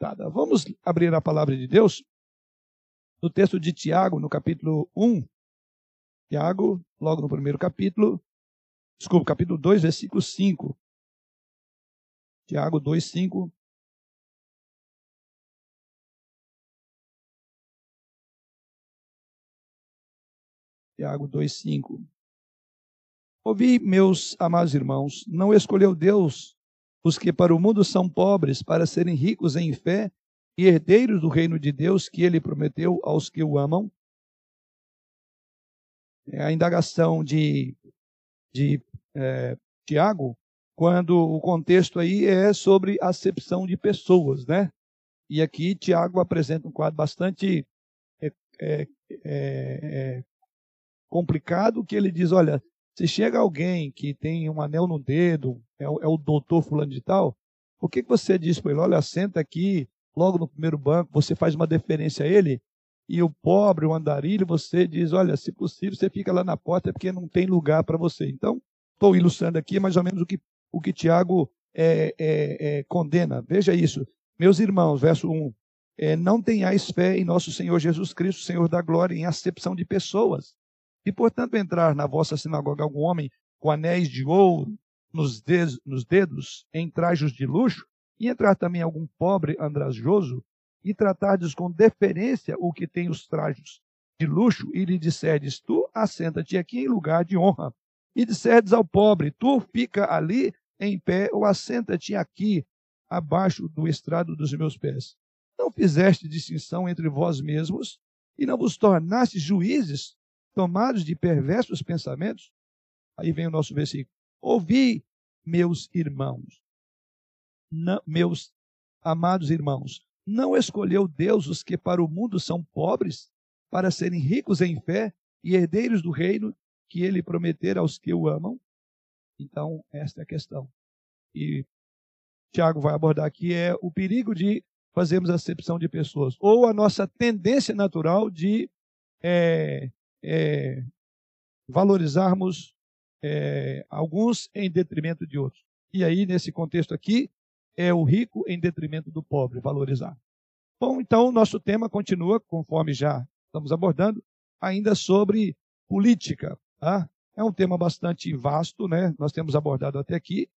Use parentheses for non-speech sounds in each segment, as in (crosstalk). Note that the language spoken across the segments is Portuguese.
fundamentada. Vamos abrir a palavra de Deus no texto de Tiago, no capítulo 1. Tiago, logo no primeiro capítulo, desculpa, capítulo 2, versículo 5. Tiago 2, 5. Tiago 2,5. Ouvi, meus amados irmãos, não escolheu Deus os que para o mundo são pobres, para serem ricos em fé e herdeiros do reino de Deus que ele prometeu aos que o amam? É a indagação de, de é, Tiago, quando o contexto aí é sobre acepção de pessoas, né? E aqui Tiago apresenta um quadro bastante é, é, é complicado que ele diz: olha, se chega alguém que tem um anel no dedo, é, o, é o doutor fulano de tal, o que, que você diz para ele? Olha, senta aqui, logo no primeiro banco, você faz uma deferência a ele, e o pobre, o andarilho, você diz, olha, se possível, você fica lá na porta porque não tem lugar para você. Então, estou ilustrando aqui mais ou menos o que, o que Tiago é, é, é, condena. Veja isso. Meus irmãos, verso 1. É, não tenhais fé em nosso Senhor Jesus Cristo, Senhor da glória, em acepção de pessoas, e, portanto, entrar na vossa sinagoga algum homem com anéis de ouro nos dedos, nos dedos em trajes de luxo, e entrar também algum pobre andrajoso, e tratardes com deferência o que tem os trajes de luxo, e lhe disserdes, tu assenta-te aqui em lugar de honra. E disserdes ao pobre, tu fica ali em pé, ou assenta-te aqui, abaixo do estrado dos meus pés. Não fizeste distinção entre vós mesmos, e não vos tornaste juízes tomados de perversos pensamentos. Aí vem o nosso versículo. Ouvi, meus irmãos, não, meus amados irmãos, não escolheu Deus os que para o mundo são pobres, para serem ricos em fé e herdeiros do reino que ele prometera aos que o amam? Então, esta é a questão. E Tiago vai abordar aqui é o perigo de fazermos acepção de pessoas, ou a nossa tendência natural de é, é, valorizarmos é, alguns em detrimento de outros. E aí, nesse contexto aqui, é o rico em detrimento do pobre, valorizar. Bom, então, nosso tema continua, conforme já estamos abordando, ainda sobre política. Tá? É um tema bastante vasto, né? Nós temos abordado até aqui.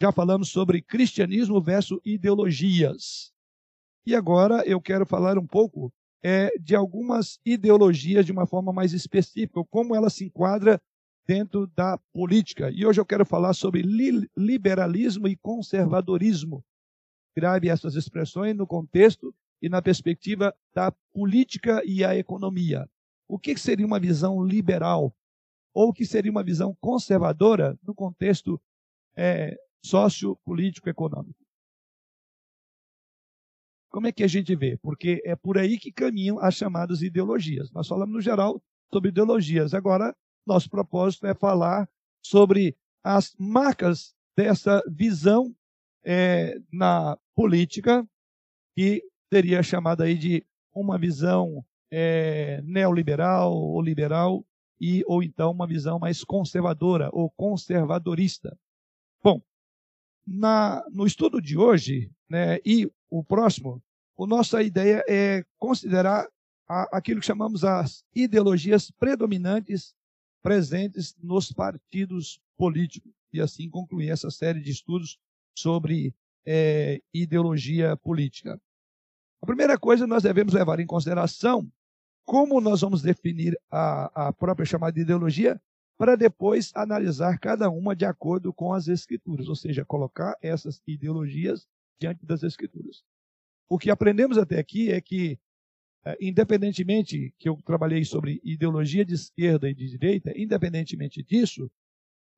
Já falamos sobre cristianismo versus ideologias. E agora eu quero falar um pouco é, de algumas ideologias de uma forma mais específica, como ela se enquadra dentro da política. E hoje eu quero falar sobre li liberalismo e conservadorismo. Grave essas expressões no contexto e na perspectiva da política e a economia. O que seria uma visão liberal? Ou o que seria uma visão conservadora no contexto é, sociopolítico-econômico? Como é que a gente vê? Porque é por aí que caminham as chamadas ideologias. Nós falamos no geral sobre ideologias. Agora, nosso propósito é falar sobre as marcas dessa visão é, na política, que seria chamada aí de uma visão é, neoliberal ou liberal, e, ou então uma visão mais conservadora ou conservadorista. Bom, na, no estudo de hoje, né, e o próximo, a nossa ideia é considerar a, aquilo que chamamos as ideologias predominantes presentes nos partidos políticos e assim concluir essa série de estudos sobre é, ideologia política. A primeira coisa nós devemos levar em consideração como nós vamos definir a, a própria chamada ideologia para depois analisar cada uma de acordo com as escrituras, ou seja, colocar essas ideologias diante das Escrituras. O que aprendemos até aqui é que, é, independentemente que eu trabalhei sobre ideologia de esquerda e de direita, independentemente disso,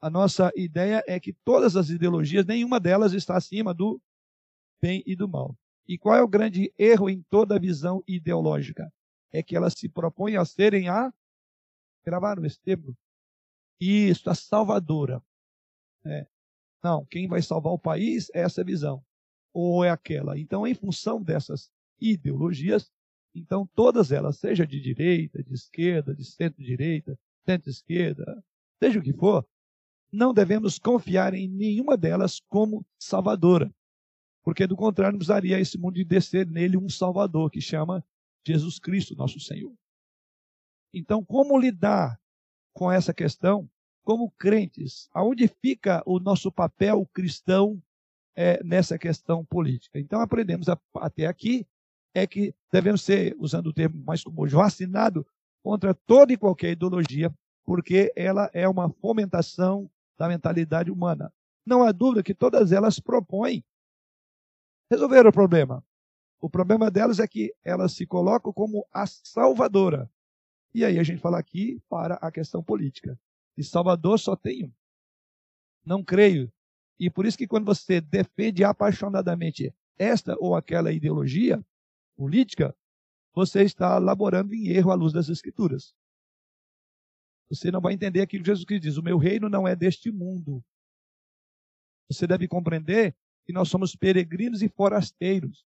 a nossa ideia é que todas as ideologias, nenhuma delas está acima do bem e do mal. E qual é o grande erro em toda visão ideológica? É que elas se propõem a serem a. Gravaram esse termo? Isso, a salvadora. É. Não, quem vai salvar o país é essa visão ou é aquela. Então, em função dessas ideologias, então todas elas, seja de direita, de esquerda, de centro-direita, centro-esquerda, seja o que for, não devemos confiar em nenhuma delas como salvadora. Porque do contrário, precisaria esse mundo de descer nele um Salvador que chama Jesus Cristo, nosso Senhor. Então, como lidar com essa questão como crentes? Aonde fica o nosso papel cristão é, nessa questão política? Então, aprendemos a, até aqui é que devemos ser, usando o termo mais comum, vacinado contra toda e qualquer ideologia, porque ela é uma fomentação da mentalidade humana. Não há dúvida que todas elas propõem resolver o problema. O problema delas é que elas se colocam como a salvadora. E aí a gente fala aqui para a questão política. De Salvador só tem um. Não creio. E por isso que quando você defende apaixonadamente esta ou aquela ideologia política, você está laborando em erro à luz das Escrituras. Você não vai entender aquilo que Jesus Cristo diz: o meu reino não é deste mundo. Você deve compreender que nós somos peregrinos e forasteiros.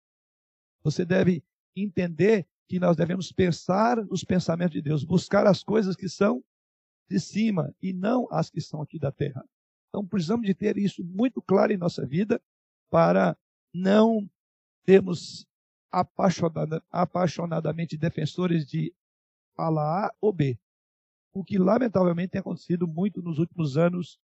Você deve entender que nós devemos pensar os pensamentos de Deus, buscar as coisas que são de cima e não as que são aqui da terra. Então precisamos de ter isso muito claro em nossa vida para não termos apaixonada, apaixonadamente defensores de falar A ou B. O que lamentavelmente tem acontecido muito nos últimos anos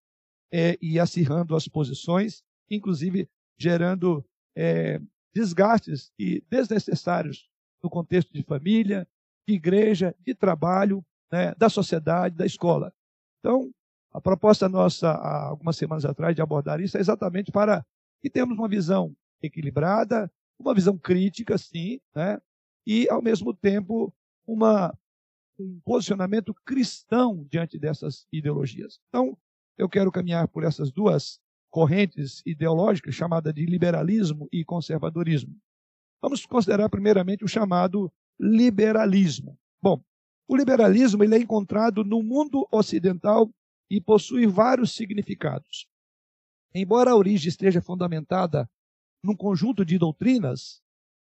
é, e acirrando as posições, inclusive gerando é, desgastes e desnecessários no contexto de família, de igreja, de trabalho, né, da sociedade, da escola. Então, a proposta nossa, há algumas semanas atrás, de abordar isso é exatamente para que tenhamos uma visão equilibrada, uma visão crítica, sim, né? e, ao mesmo tempo, uma, um posicionamento cristão diante dessas ideologias. Então, eu quero caminhar por essas duas correntes ideológicas, chamada de liberalismo e conservadorismo. Vamos considerar primeiramente o chamado liberalismo. Bom, o liberalismo ele é encontrado no mundo ocidental e possui vários significados. Embora a origem esteja fundamentada num conjunto de doutrinas,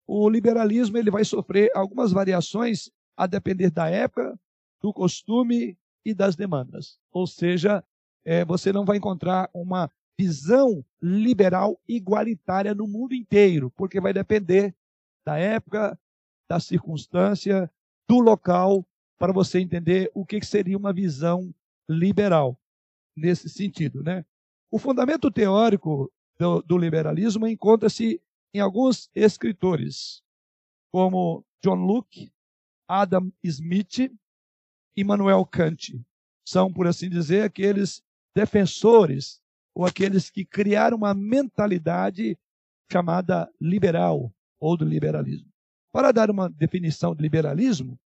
o liberalismo ele vai sofrer algumas variações a depender da época, do costume e das demandas. Ou seja, é, você não vai encontrar uma visão liberal igualitária no mundo inteiro, porque vai depender da época, da circunstância, do local, para você entender o que seria uma visão liberal nesse sentido, né? O fundamento teórico do, do liberalismo encontra-se em alguns escritores, como John Locke, Adam Smith e Manuel Kant. São, por assim dizer, aqueles defensores ou aqueles que criaram uma mentalidade chamada liberal ou do liberalismo. Para dar uma definição de liberalismo,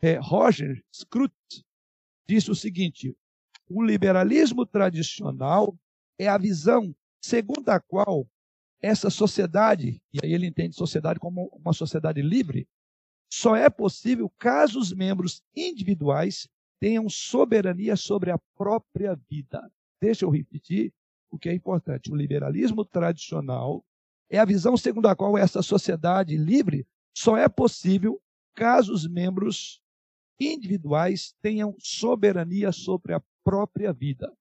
é, Roger Scruton disse o seguinte: o liberalismo tradicional é a visão segundo a qual essa sociedade, e aí ele entende sociedade como uma sociedade livre, só é possível caso os membros individuais tenham soberania sobre a própria vida. Deixa eu repetir o que é importante. O liberalismo tradicional é a visão segundo a qual essa sociedade livre só é possível caso os membros individuais tenham soberania sobre a própria vida.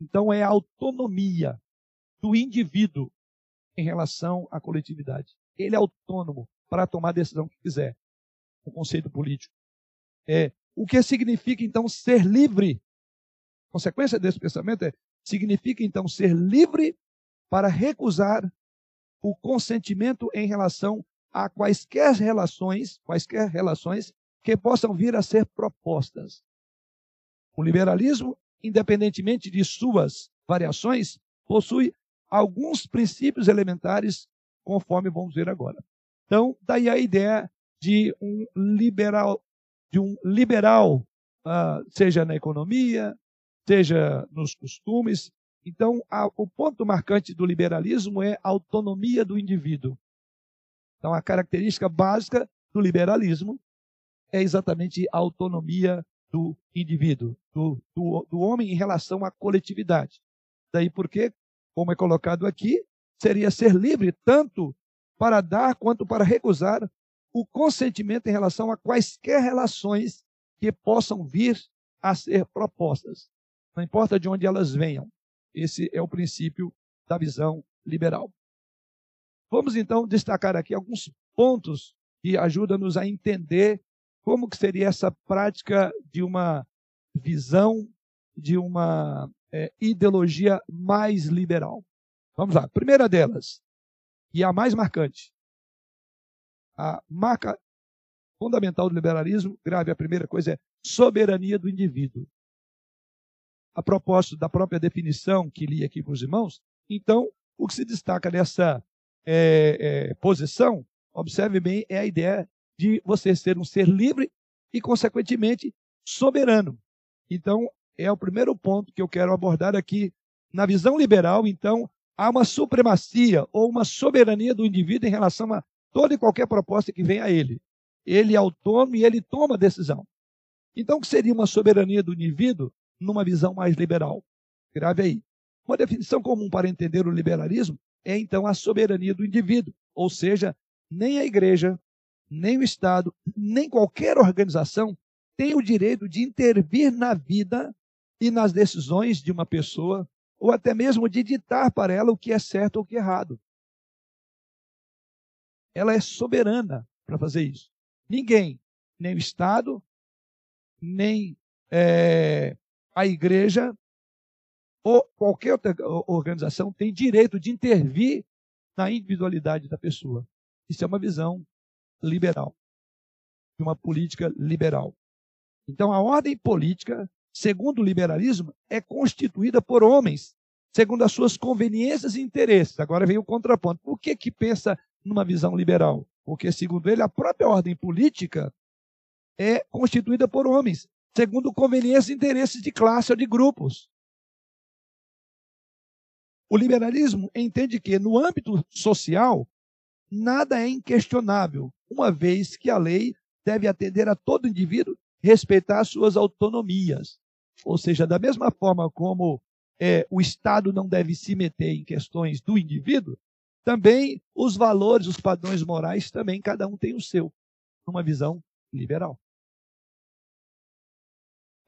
Então é a autonomia do indivíduo em relação à coletividade. Ele é autônomo para tomar a decisão que quiser. O conceito político. É, o que significa, então, ser livre? Consequência desse pensamento é, significa, então, ser livre para recusar o consentimento em relação a quaisquer relações, quaisquer relações que possam vir a ser propostas. O liberalismo, independentemente de suas variações, possui alguns princípios elementares, conforme vamos ver agora. Então, daí a ideia de um liberal, de um liberal, uh, seja na economia, seja nos costumes. Então, a, o ponto marcante do liberalismo é a autonomia do indivíduo. Então, a característica básica do liberalismo é exatamente a autonomia do indivíduo, do, do, do homem em relação à coletividade. Daí porque como é colocado aqui, seria ser livre tanto para dar quanto para recusar o consentimento em relação a quaisquer relações que possam vir a ser propostas, não importa de onde elas venham. Esse é o princípio da visão liberal. Vamos então destacar aqui alguns pontos que ajudam-nos a entender como que seria essa prática de uma visão, de uma é, ideologia mais liberal. Vamos lá. Primeira delas, e a mais marcante, a marca fundamental do liberalismo, grave, a primeira coisa é soberania do indivíduo. A propósito da própria definição que li aqui para os irmãos, então, o que se destaca nessa é, é, posição, observe bem, é a ideia de você ser um ser livre e, consequentemente, soberano. Então, é o primeiro ponto que eu quero abordar aqui. Na visão liberal, então, há uma supremacia ou uma soberania do indivíduo em relação a toda e qualquer proposta que venha a ele. Ele é autônomo e ele toma a decisão. Então, o que seria uma soberania do indivíduo numa visão mais liberal? Grave aí. Uma definição comum para entender o liberalismo é então a soberania do indivíduo, ou seja, nem a igreja, nem o Estado, nem qualquer organização tem o direito de intervir na vida e nas decisões de uma pessoa, ou até mesmo de ditar para ela o que é certo ou o que é errado. Ela é soberana para fazer isso. Ninguém, nem o Estado, nem é, a igreja, ou qualquer outra organização tem direito de intervir na individualidade da pessoa. Isso é uma visão liberal, de uma política liberal. Então, a ordem política, segundo o liberalismo, é constituída por homens, segundo as suas conveniências e interesses. Agora vem o contraponto. Por que, que pensa numa visão liberal? Porque, segundo ele, a própria ordem política é constituída por homens, segundo conveniências e interesses de classe ou de grupos. O liberalismo entende que, no âmbito social, nada é inquestionável, uma vez que a lei deve atender a todo indivíduo, respeitar suas autonomias. Ou seja, da mesma forma como é, o Estado não deve se meter em questões do indivíduo, também os valores, os padrões morais, também cada um tem o seu, numa visão liberal.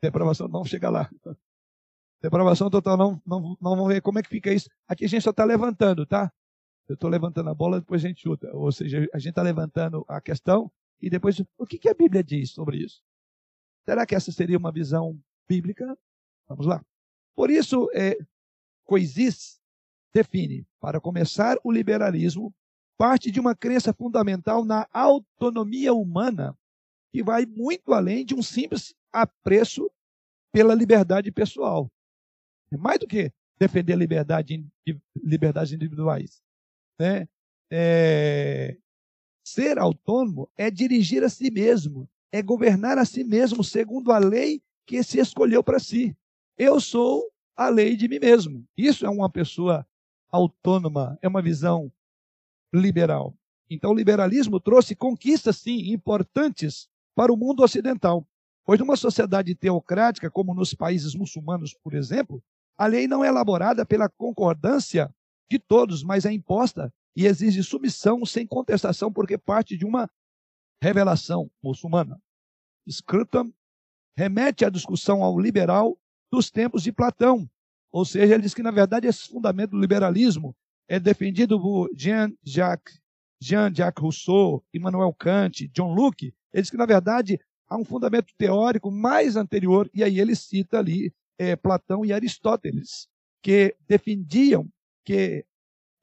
Depravação não chega lá. Depravação total, não, não, não vamos ver como é que fica isso. Aqui a gente só está levantando, tá? Eu estou levantando a bola, depois a gente chuta. Ou seja, a gente está levantando a questão e depois, o que, que a Bíblia diz sobre isso? Será que essa seria uma visão bíblica? Vamos lá. Por isso, é, Coisis define, para começar, o liberalismo parte de uma crença fundamental na autonomia humana, que vai muito além de um simples apreço pela liberdade pessoal. É mais do que defender liberdade, liberdades individuais. Né? É, ser autônomo é dirigir a si mesmo, é governar a si mesmo segundo a lei que se escolheu para si. Eu sou a lei de mim mesmo. Isso é uma pessoa autônoma, é uma visão liberal. Então, o liberalismo trouxe conquistas, sim, importantes para o mundo ocidental. Pois numa sociedade teocrática, como nos países muçulmanos, por exemplo, a lei não é elaborada pela concordância de todos, mas é imposta e exige submissão sem contestação, porque parte de uma revelação muçulmana. Scruton remete à discussão ao liberal dos tempos de Platão. Ou seja, ele diz que, na verdade, esse fundamento do liberalismo é defendido por Jean-Jacques Jean -Jacques Rousseau, Immanuel Kant, John Locke. Ele diz que, na verdade, há um fundamento teórico mais anterior, e aí ele cita ali é, Platão e Aristóteles, que defendiam que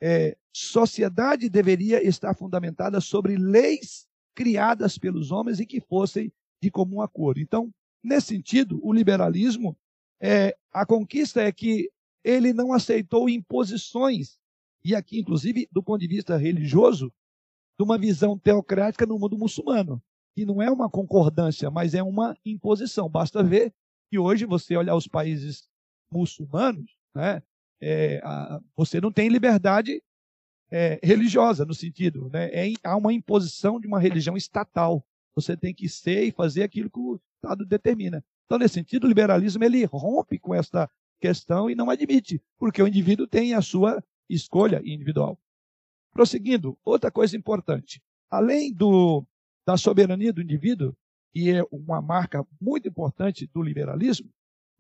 é, sociedade deveria estar fundamentada sobre leis criadas pelos homens e que fossem de comum acordo. Então, nesse sentido, o liberalismo, é, a conquista é que ele não aceitou imposições, e aqui, inclusive, do ponto de vista religioso, de uma visão teocrática no mundo muçulmano, que não é uma concordância, mas é uma imposição. Basta ver que hoje você olhar os países muçulmanos, né, é, a, você não tem liberdade é, religiosa no sentido, né, é, há uma imposição de uma religião estatal. Você tem que ser e fazer aquilo que o Estado determina. Então, nesse sentido, o liberalismo ele rompe com esta questão e não admite, porque o indivíduo tem a sua escolha individual. Prosseguindo, outra coisa importante. Além do, da soberania do indivíduo, que é uma marca muito importante do liberalismo,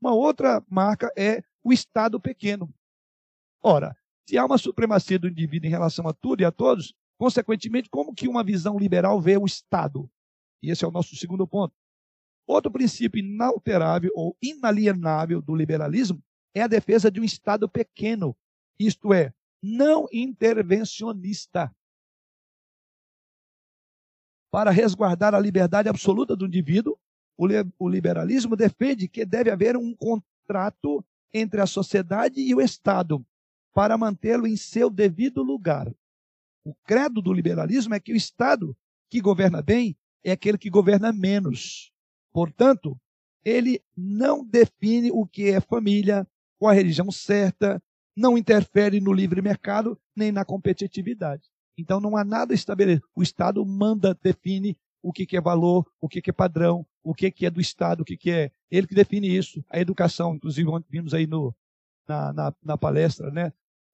uma outra marca é o Estado pequeno. Ora, Se há uma supremacia do indivíduo em relação a tudo e a todos, consequentemente, como que uma visão liberal vê o Estado? E esse é o nosso segundo ponto. Outro princípio inalterável ou inalienável do liberalismo é a defesa de um Estado pequeno, isto é, não intervencionista. Para resguardar a liberdade absoluta do indivíduo, o liberalismo defende que deve haver um contrato entre a sociedade e o Estado para mantê-lo em seu devido lugar. O credo do liberalismo é que o Estado que governa bem é aquele que governa menos. Portanto, ele não define o que é família, qual a religião certa, não interfere no livre mercado nem na competitividade. Então não há nada estabelecido. O Estado manda, define o que, é valor, o que, é padrão, o que, é do Estado, o que, é. Ele que define isso. A educação, inclusive, vimos aí no, na, na, na palestra né,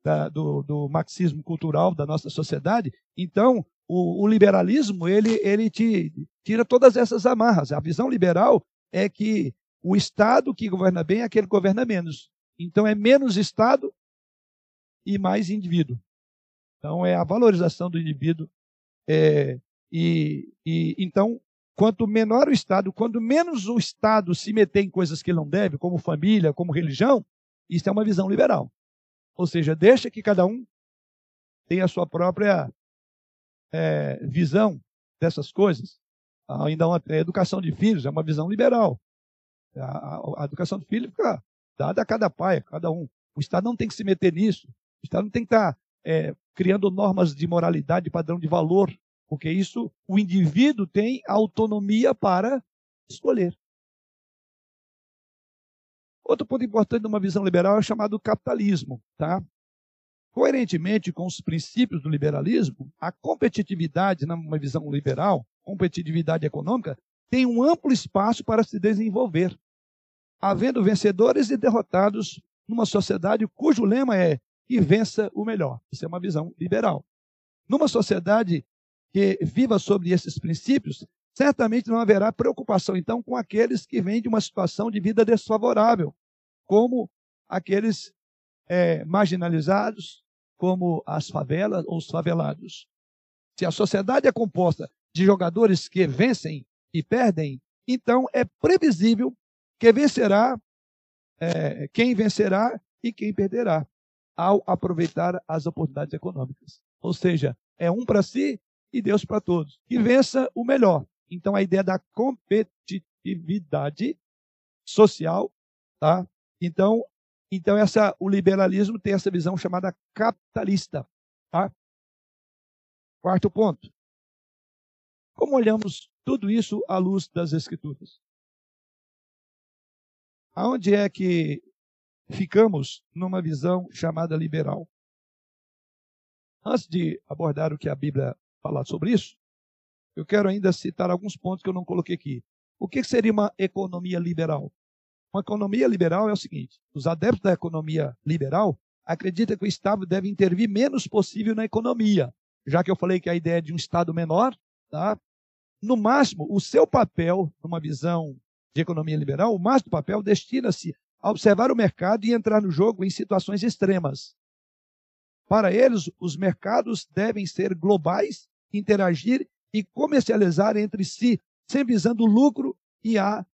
da, do, do, marxismo cultural da nossa sociedade. Então, o, o liberalismo, ele, ele te, tira todas essas amarras. A visão liberal é que o Estado que governa bem é aquele que governa menos. Então, é menos Estado e mais indivíduo. Então, é a valorização do indivíduo. É, e, e Então, quanto menor o Estado, quanto menos o Estado se meter em coisas que não deve, como família, como religião, isso é uma visão liberal. Ou seja, deixa que cada um tenha a sua própria é, visão dessas coisas. Ainda uma a educação de filhos é uma visão liberal. A, a, a educação de filhos fica dada a cada pai, a cada um. O Estado não tem que se meter nisso. O Estado não tem que estar é, criando normas de moralidade, padrão de valor, porque isso o indivíduo tem autonomia para escolher. Outro ponto importante de uma visão liberal é chamado capitalismo. Tá? Coerentemente com os princípios do liberalismo, a competitividade, numa visão liberal, competitividade econômica, tem um amplo espaço para se desenvolver, havendo vencedores e derrotados numa sociedade cujo lema é que vença o melhor. Isso é uma visão liberal. Numa sociedade que viva sobre esses princípios, certamente não haverá preocupação, então, com aqueles que vêm de uma situação de vida desfavorável, como aqueles é, marginalizados, como as favelas ou os favelados. Se a sociedade é composta de jogadores que vencem e perdem, então é previsível que vencerá é, quem vencerá e quem perderá ao aproveitar as oportunidades econômicas. Ou seja, é um para si e Deus para todos. E vença o melhor. Então a ideia da competitividade social, tá? Então, então essa o liberalismo tem essa visão chamada capitalista, tá? Quarto ponto. Como olhamos tudo isso à luz das escrituras? Aonde é que ficamos numa visão chamada liberal. Antes de abordar o que a Bíblia fala sobre isso, eu quero ainda citar alguns pontos que eu não coloquei aqui. O que seria uma economia liberal? Uma economia liberal é o seguinte: os adeptos da economia liberal acreditam que o Estado deve intervir menos possível na economia, já que eu falei que a ideia é de um Estado menor, tá? No máximo, o seu papel, numa visão de economia liberal, o máximo papel destina-se a observar o mercado e entrar no jogo em situações extremas. Para eles, os mercados devem ser globais, interagir e comercializar entre si, sempre visando lucro e a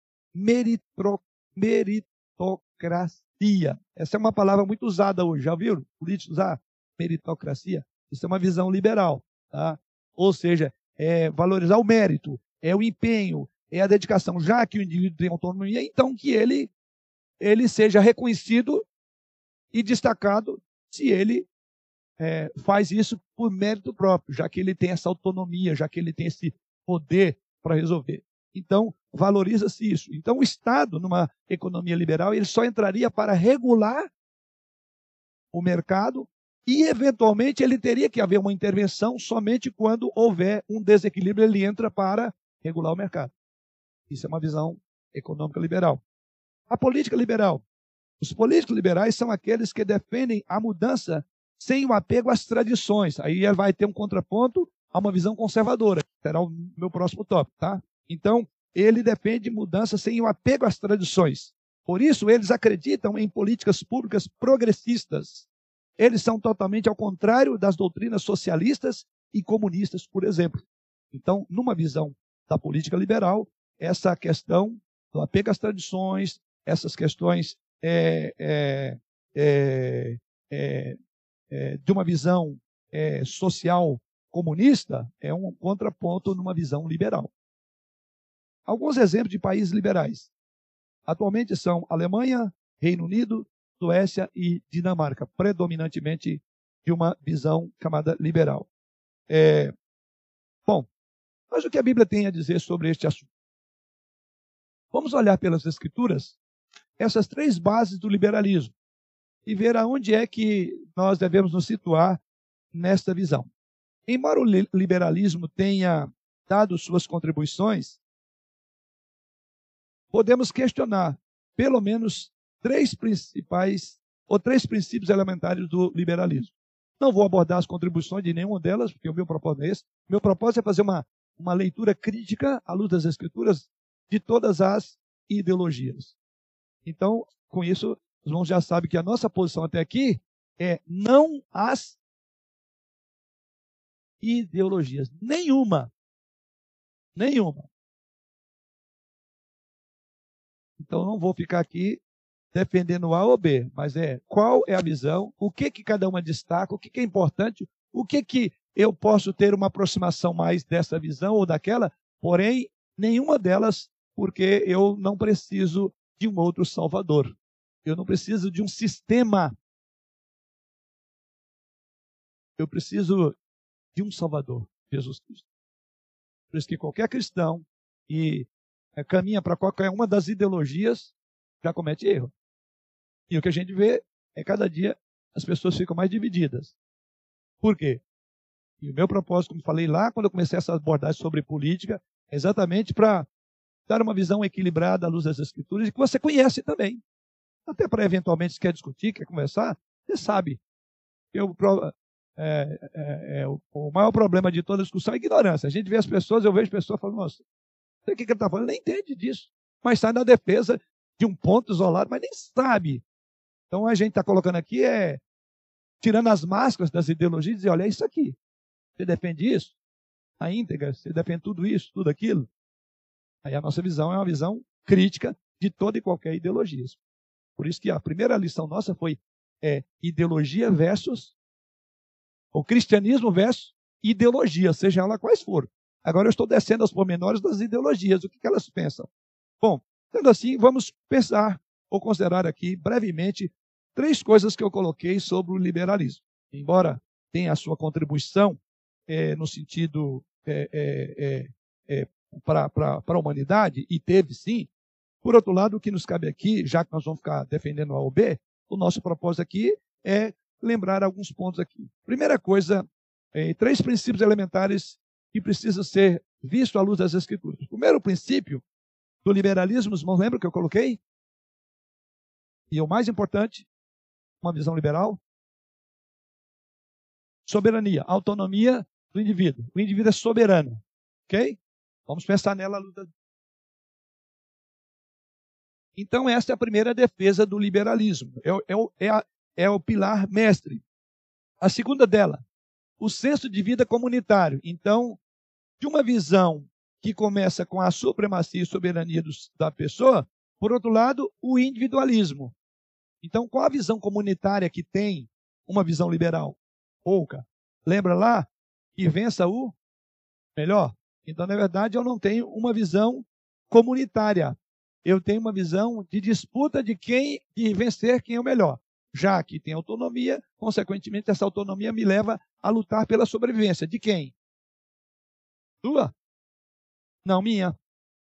meritocracia. Essa é uma palavra muito usada hoje, já viram? Políticos usar meritocracia. Isso é uma visão liberal. Tá? Ou seja, é valorizar o mérito, é o empenho, é a dedicação. Já que o indivíduo tem autonomia, então que ele ele seja reconhecido e destacado se ele é, faz isso por mérito próprio, já que ele tem essa autonomia, já que ele tem esse poder para resolver. Então, valoriza-se isso. Então, o Estado, numa economia liberal, ele só entraria para regular o mercado e, eventualmente, ele teria que haver uma intervenção somente quando houver um desequilíbrio, ele entra para regular o mercado. Isso é uma visão econômica liberal. A política liberal. Os políticos liberais são aqueles que defendem a mudança sem o apego às tradições. Aí vai ter um contraponto a uma visão conservadora. Será o meu próximo tópico, tá? Então, ele defende mudança sem o apego às tradições. Por isso, eles acreditam em políticas públicas progressistas, eles são totalmente ao contrário das doutrinas socialistas e comunistas, por exemplo. Então, numa visão da política liberal, essa questão do apego às tradições, essas questões é, é, é, é, é de uma visão é, social comunista é um contraponto numa visão liberal. Alguns exemplos de países liberais. Atualmente são Alemanha, Reino Unido, Suécia e Dinamarca, predominantemente de uma visão chamada liberal. É, bom, mas o que a Bíblia tem a dizer sobre este assunto? Vamos olhar pelas Escrituras essas três bases do liberalismo e ver aonde é que nós devemos nos situar nesta visão. Embora o liberalismo tenha dado suas contribuições, podemos questionar pelo menos três principais ou três princípios elementares do liberalismo. Não vou abordar as contribuições de nenhuma delas, porque o meu propósito é esse. Meu propósito é fazer uma, uma leitura crítica, à luz das Escrituras, de todas as ideologias. Então, com isso, os irmãos já sabem que a nossa posição até aqui é não as ideologias. Nenhuma. Nenhuma. Então não vou ficar aqui defendendo A ou B, mas é qual é a visão, o que que cada uma destaca, o que, que é importante, o que que eu posso ter uma aproximação mais dessa visão ou daquela, porém nenhuma delas, porque eu não preciso de um outro Salvador. Eu não preciso de um sistema. Eu preciso de um Salvador, Jesus Cristo. Por isso que qualquer cristão é, caminha para qualquer uma das ideologias já comete erro. E o que a gente vê é cada dia as pessoas ficam mais divididas. Por quê? E o meu propósito, como falei lá, quando eu comecei essa abordagem sobre política, é exatamente para dar uma visão equilibrada à luz das Escrituras e que você conhece também. Até para eventualmente, se quer discutir, quer conversar, você sabe. Eu, é, é, é, o, o, maior problema de toda discussão é a ignorância. A gente vê as pessoas, eu vejo pessoas falando, nossa, o que, ele está falando, nem entende disso. Mas sai na defesa de um ponto isolado, mas nem sabe então a gente está colocando aqui é tirando as máscaras das ideologias e dizer, olha, é isso aqui. Você defende isso? A íntegra, você defende tudo isso, tudo aquilo? Aí a nossa visão é uma visão crítica de toda e qualquer ideologia. Por isso que a primeira lição nossa foi é, ideologia versus o cristianismo versus ideologia, seja ela quais for. Agora eu estou descendo aos pormenores das ideologias, o que, que elas pensam. Bom, sendo assim, vamos pensar ou considerar aqui brevemente três coisas que eu coloquei sobre o liberalismo. Embora tenha a sua contribuição é, no sentido é, é, é, é para a humanidade, e teve sim, por outro lado, o que nos cabe aqui, já que nós vamos ficar defendendo a OB, o nosso propósito aqui é lembrar alguns pontos aqui. Primeira coisa, é, três princípios elementares que precisam ser vistos à luz das Escrituras. O primeiro princípio do liberalismo, os irmãos lembram que eu coloquei? E o mais importante, uma visão liberal? Soberania, autonomia do indivíduo. O indivíduo é soberano. Ok? Vamos pensar nela. Então, esta é a primeira defesa do liberalismo. É, é, é, a, é o pilar mestre. A segunda dela, o senso de vida comunitário. Então, de uma visão que começa com a supremacia e soberania dos, da pessoa, por outro lado, o individualismo. Então, qual a visão comunitária que tem uma visão liberal? Pouca. Lembra lá? Que vença o melhor. Então, na verdade, eu não tenho uma visão comunitária. Eu tenho uma visão de disputa de quem de vencer quem é o melhor. Já que tem autonomia, consequentemente, essa autonomia me leva a lutar pela sobrevivência. De quem? Sua? Não, minha.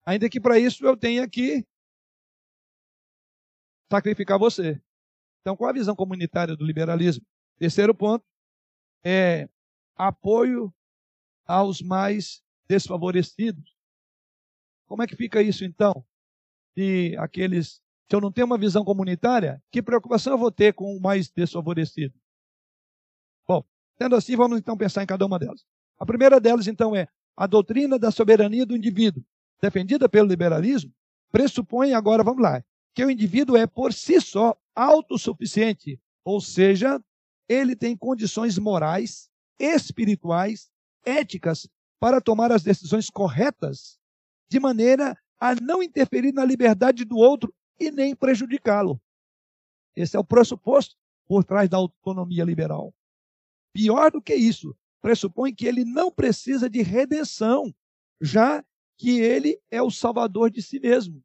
Ainda que para isso eu tenha que sacrificar você. Então, qual a visão comunitária do liberalismo? Terceiro ponto é apoio aos mais desfavorecidos. Como é que fica isso então? Se aqueles, se eu não tenho uma visão comunitária, que preocupação eu vou ter com o mais desfavorecido? Bom, sendo assim, vamos então pensar em cada uma delas. A primeira delas, então, é a doutrina da soberania do indivíduo, defendida pelo liberalismo, pressupõe agora, vamos lá, que o indivíduo é por si só autossuficiente, ou seja, ele tem condições morais, espirituais, éticas para tomar as decisões corretas, de maneira a não interferir na liberdade do outro e nem prejudicá-lo. Esse é o pressuposto por trás da autonomia liberal. Pior do que isso, pressupõe que ele não precisa de redenção, já que ele é o salvador de si mesmo.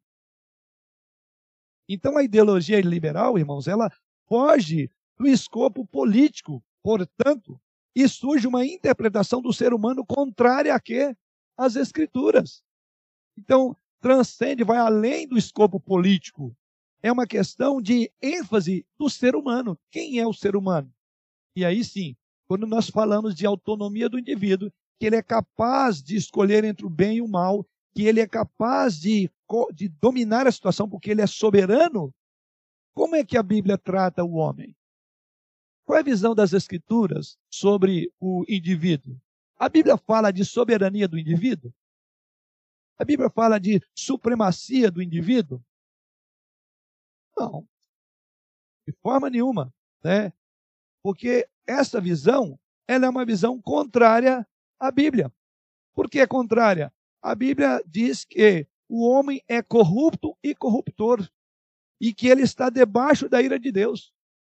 Então a ideologia liberal, irmãos, ela foge do escopo político, portanto, e surge uma interpretação do ser humano contrária a quê? As escrituras. Então, transcende, vai além do escopo político. É uma questão de ênfase do ser humano. Quem é o ser humano? E aí sim, quando nós falamos de autonomia do indivíduo, que ele é capaz de escolher entre o bem e o mal, que ele é capaz de, de dominar a situação porque ele é soberano, como é que a Bíblia trata o homem? Qual é a visão das Escrituras sobre o indivíduo? A Bíblia fala de soberania do indivíduo? A Bíblia fala de supremacia do indivíduo? Não. De forma nenhuma, né? Porque essa visão, ela é uma visão contrária à Bíblia. Por que é contrária? A Bíblia diz que o homem é corrupto e corruptor e que ele está debaixo da ira de Deus.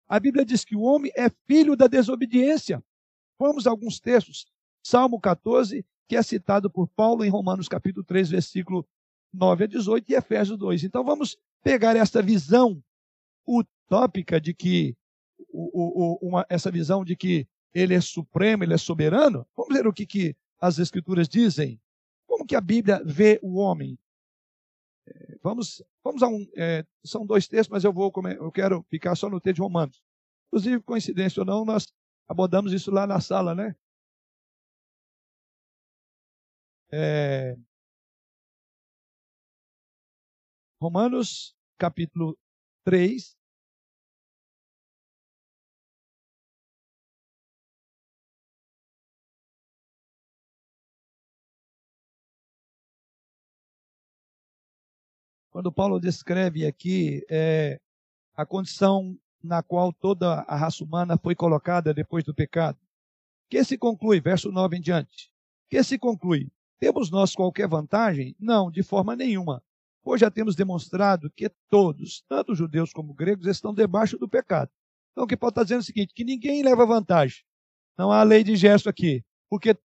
A Bíblia diz que o homem é filho da desobediência. Vamos a alguns textos. Salmo 14, que é citado por Paulo em Romanos capítulo 3, versículo 9 a 18 e Efésios 2. Então vamos pegar essa visão utópica de que o, o, uma, essa visão de que ele é supremo, ele é soberano. Vamos ver o que, que as escrituras dizem. Como que a Bíblia vê o homem? É, vamos, vamos a um. É, são dois textos, mas eu vou eu quero ficar só no texto de Romanos. Inclusive, coincidência ou não, nós abordamos isso lá na sala, né? É... Romanos, capítulo 3. Quando Paulo descreve aqui é, a condição na qual toda a raça humana foi colocada depois do pecado. Que se conclui, verso 9 em diante. Que se conclui, temos nós qualquer vantagem? Não, de forma nenhuma. Pois já temos demonstrado que todos, tanto judeus como gregos, estão debaixo do pecado. Então, o que Paulo está dizendo é o seguinte: que ninguém leva vantagem. Não há lei de gesto aqui, porque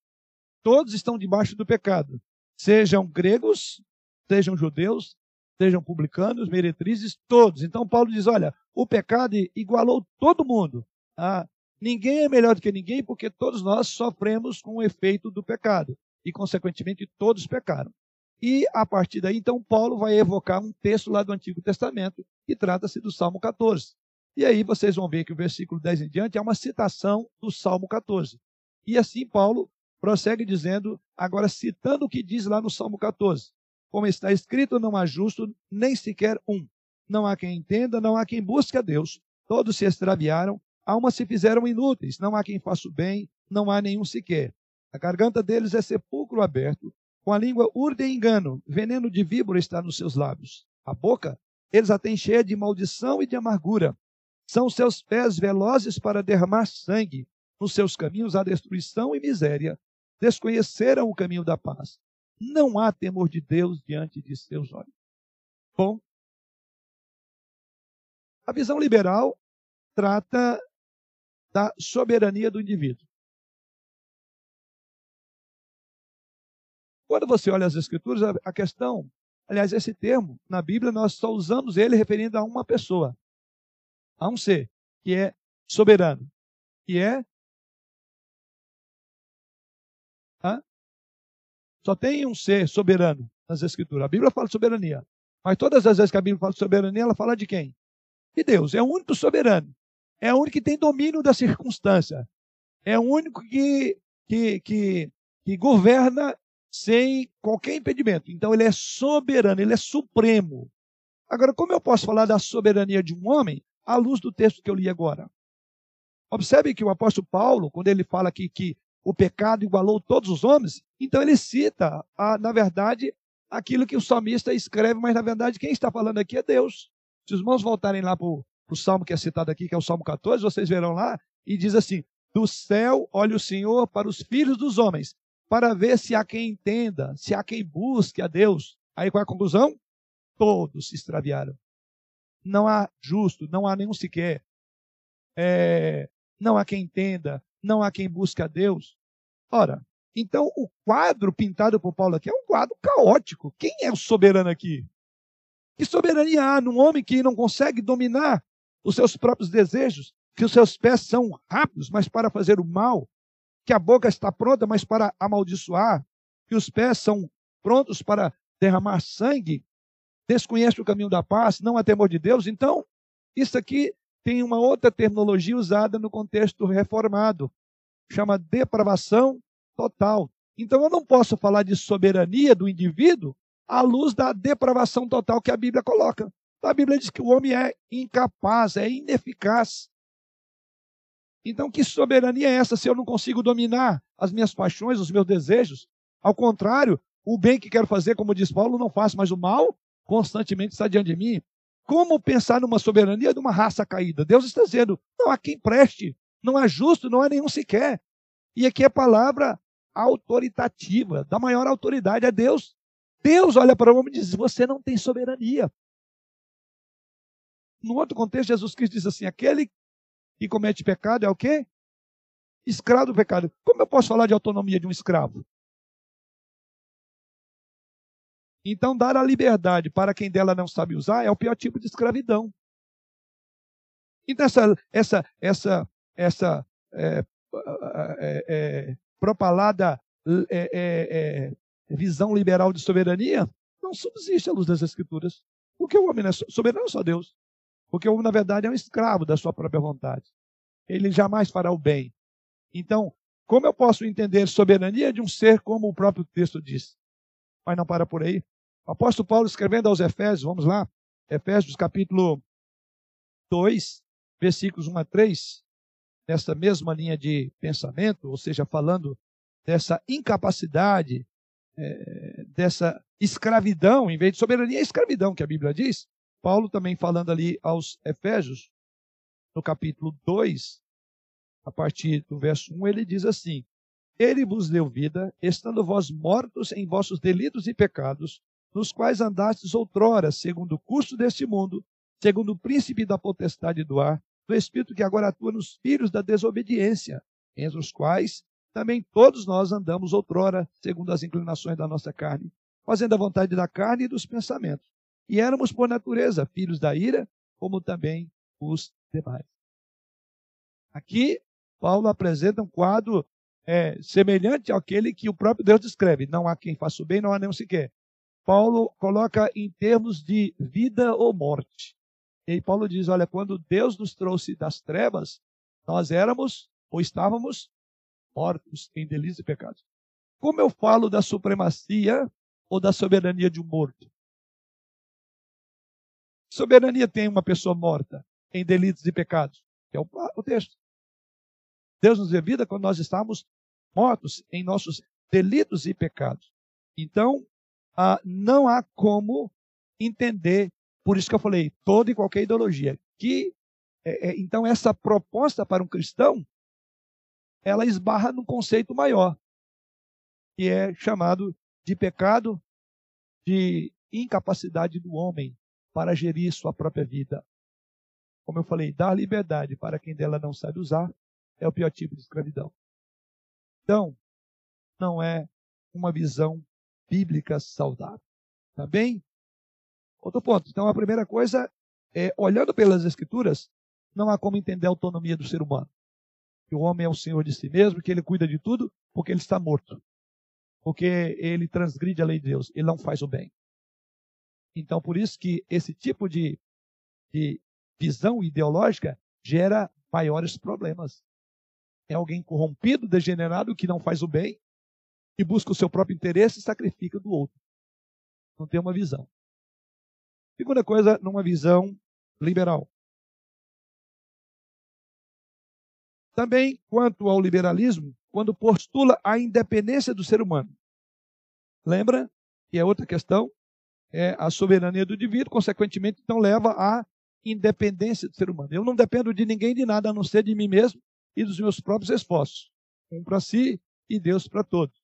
todos estão debaixo do pecado. Sejam gregos, sejam judeus, sejam publicanos, meretrizes, todos. Então, Paulo diz: olha, o pecado igualou todo mundo. Ah, ninguém é melhor do que ninguém, porque todos nós sofremos com o efeito do pecado e, consequentemente, todos pecaram. E a partir daí, então, Paulo vai evocar um texto lá do Antigo Testamento que trata-se do Salmo 14. E aí vocês vão ver que o versículo 10 em diante é uma citação do Salmo 14. E assim Paulo prossegue dizendo, agora citando o que diz lá no Salmo 14. Como está escrito, não há justo nem sequer um. Não há quem entenda, não há quem busque a Deus. Todos se extraviaram, almas se fizeram inúteis. Não há quem faça o bem, não há nenhum sequer. A garganta deles é sepulcro aberto, com a língua urde engano, veneno de víbora está nos seus lábios. A boca, eles a têm cheia de maldição e de amargura. São seus pés velozes para derramar sangue. Nos seus caminhos há destruição e miséria. Desconheceram o caminho da paz. Não há temor de Deus diante de seus olhos. Bom, a visão liberal trata da soberania do indivíduo. Quando você olha as Escrituras, a questão, aliás, esse termo, na Bíblia, nós só usamos ele referindo a uma pessoa, a um ser, que é soberano, que é. Só tem um ser soberano nas Escrituras. A Bíblia fala de soberania. Mas todas as vezes que a Bíblia fala de soberania, ela fala de quem? De Deus. É o único soberano. É o único que tem domínio da circunstância. É o único que, que, que, que governa sem qualquer impedimento. Então ele é soberano, ele é supremo. Agora, como eu posso falar da soberania de um homem à luz do texto que eu li agora? Observe que o apóstolo Paulo, quando ele fala aqui que o pecado igualou todos os homens, então ele cita, a, na verdade, aquilo que o salmista escreve, mas na verdade quem está falando aqui é Deus. Se os irmãos voltarem lá para o Salmo que é citado aqui, que é o Salmo 14, vocês verão lá e diz assim: Do céu olha o Senhor para os filhos dos homens, para ver se há quem entenda, se há quem busque a Deus. Aí qual é a conclusão? Todos se extraviaram. Não há justo, não há nenhum sequer. É, não há quem entenda, não há quem busque a Deus. Ora, então o quadro pintado por Paulo aqui é um quadro caótico. Quem é o soberano aqui? Que soberania há num homem que não consegue dominar os seus próprios desejos, que os seus pés são rápidos, mas para fazer o mal, que a boca está pronta, mas para amaldiçoar, que os pés são prontos para derramar sangue, desconhece o caminho da paz, não há temor de Deus. Então, isso aqui tem uma outra terminologia usada no contexto reformado, chama depravação total. Então, eu não posso falar de soberania do indivíduo à luz da depravação total que a Bíblia coloca. A Bíblia diz que o homem é incapaz, é ineficaz. Então, que soberania é essa se eu não consigo dominar as minhas paixões, os meus desejos? Ao contrário, o bem que quero fazer, como diz Paulo, não faço, mas o mal constantemente está diante de mim. Como pensar numa soberania de uma raça caída? Deus está dizendo: não há quem preste, não há justo, não há nenhum sequer. E aqui é palavra autoritativa, da maior autoridade, é Deus. Deus olha para o homem e diz: Você não tem soberania. No outro contexto, Jesus Cristo diz assim: Aquele que comete pecado é o quê? Escravo do pecado. Como eu posso falar de autonomia de um escravo? Então, dar a liberdade para quem dela não sabe usar é o pior tipo de escravidão. Então, essa, essa, essa, essa é, é, é, propalada é, é, é, visão liberal de soberania não subsiste à luz das Escrituras. Porque o homem é soberano só Deus. Porque o homem, na verdade, é um escravo da sua própria vontade. Ele jamais fará o bem. Então, como eu posso entender soberania de um ser como o próprio texto diz? Mas não para por aí. O apóstolo Paulo escrevendo aos Efésios, vamos lá, Efésios capítulo 2, versículos 1 a 3, nessa mesma linha de pensamento, ou seja, falando dessa incapacidade, é, dessa escravidão, em vez de soberania, é escravidão que a Bíblia diz. Paulo também falando ali aos Efésios, no capítulo 2, a partir do verso 1, ele diz assim: Ele vos deu vida, estando vós mortos em vossos delitos e pecados, nos quais andastes outrora, segundo o curso deste mundo, segundo o príncipe da potestade do ar, do Espírito que agora atua nos filhos da desobediência, entre os quais também todos nós andamos outrora, segundo as inclinações da nossa carne, fazendo a vontade da carne e dos pensamentos. E éramos, por natureza, filhos da ira, como também os demais. Aqui, Paulo apresenta um quadro é, semelhante àquele que o próprio Deus descreve. Não há quem faça o bem, não há nenhum sequer. Paulo coloca em termos de vida ou morte. E aí Paulo diz: olha, quando Deus nos trouxe das trevas, nós éramos ou estávamos mortos em delitos e pecados. Como eu falo da supremacia ou da soberania de um morto? Soberania tem uma pessoa morta em delitos e pecados, é o, o texto. Deus nos deu vida quando nós estávamos mortos em nossos delitos e pecados. Então, ah, não há como entender, por isso que eu falei, toda e qualquer ideologia. Que, é, é, então, essa proposta para um cristão, ela esbarra num conceito maior, que é chamado de pecado de incapacidade do homem para gerir sua própria vida. Como eu falei, dar liberdade para quem dela não sabe usar é o pior tipo de escravidão. Então, não é uma visão bíblica saudável. Tá bem? Outro ponto. Então, a primeira coisa é, olhando pelas Escrituras, não há como entender a autonomia do ser humano. Que o homem é o senhor de si mesmo, que ele cuida de tudo, porque ele está morto. Porque ele transgride a lei de Deus, ele não faz o bem. Então, por isso que esse tipo de, de visão ideológica gera maiores problemas. É alguém corrompido, degenerado, que não faz o bem, que busca o seu próprio interesse e sacrifica do outro. Não tem uma visão. Segunda coisa, numa visão liberal. Também, quanto ao liberalismo, quando postula a independência do ser humano. Lembra que é outra questão, é a soberania do indivíduo, consequentemente, então leva à independência do ser humano. Eu não dependo de ninguém de nada a não ser de mim mesmo, e dos meus próprios esforços. Um para si e Deus para todos.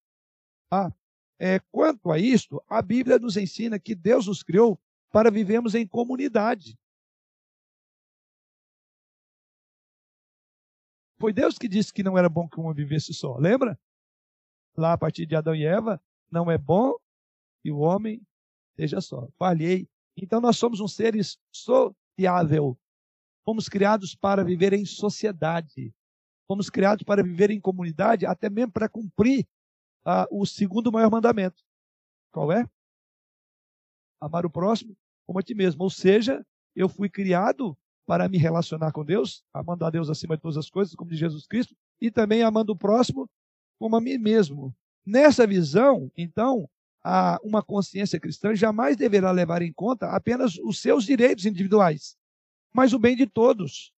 Ah, é, quanto a isto, a Bíblia nos ensina que Deus nos criou para vivermos em comunidade. Foi Deus que disse que não era bom que uma vivesse só. Lembra? Lá a partir de Adão e Eva, não é bom que o homem esteja só. Falhei. Então nós somos um seres sociável. Fomos criados para viver em sociedade. Fomos criados para viver em comunidade, até mesmo para cumprir ah, o segundo maior mandamento. Qual é? Amar o próximo como a ti mesmo. Ou seja, eu fui criado para me relacionar com Deus, amando a Deus acima de todas as coisas, como de Jesus Cristo, e também amando o próximo como a mim mesmo. Nessa visão, então, a uma consciência cristã jamais deverá levar em conta apenas os seus direitos individuais, mas o bem de todos.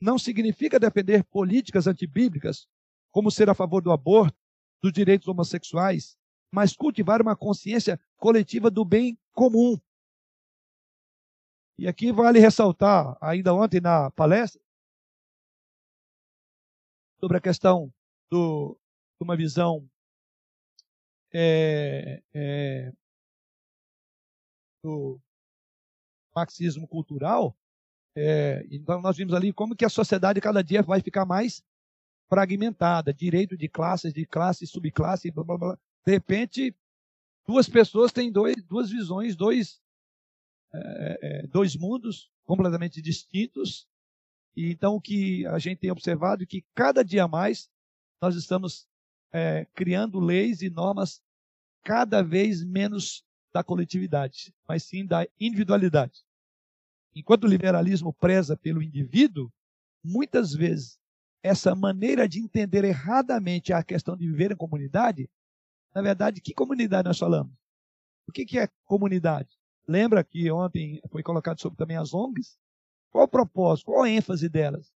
Não significa defender políticas antibíblicas, como ser a favor do aborto, dos direitos homossexuais, mas cultivar uma consciência coletiva do bem comum, e aqui vale ressaltar, ainda ontem na palestra, sobre a questão do, de uma visão é, é, do marxismo cultural. É, então nós vimos ali como que a sociedade cada dia vai ficar mais fragmentada, direito de classes, de classe, subclasse, blá, blá, blá. De repente, duas pessoas têm dois, duas visões, dois é, é, dois mundos completamente distintos. E então o que a gente tem observado é que cada dia mais nós estamos é, criando leis e normas cada vez menos da coletividade, mas sim da individualidade. Enquanto o liberalismo preza pelo indivíduo, muitas vezes essa maneira de entender erradamente a questão de viver em comunidade, na verdade, que comunidade nós falamos? O que é comunidade? Lembra que ontem foi colocado sobre também as ONGs? Qual o propósito? Qual a ênfase delas?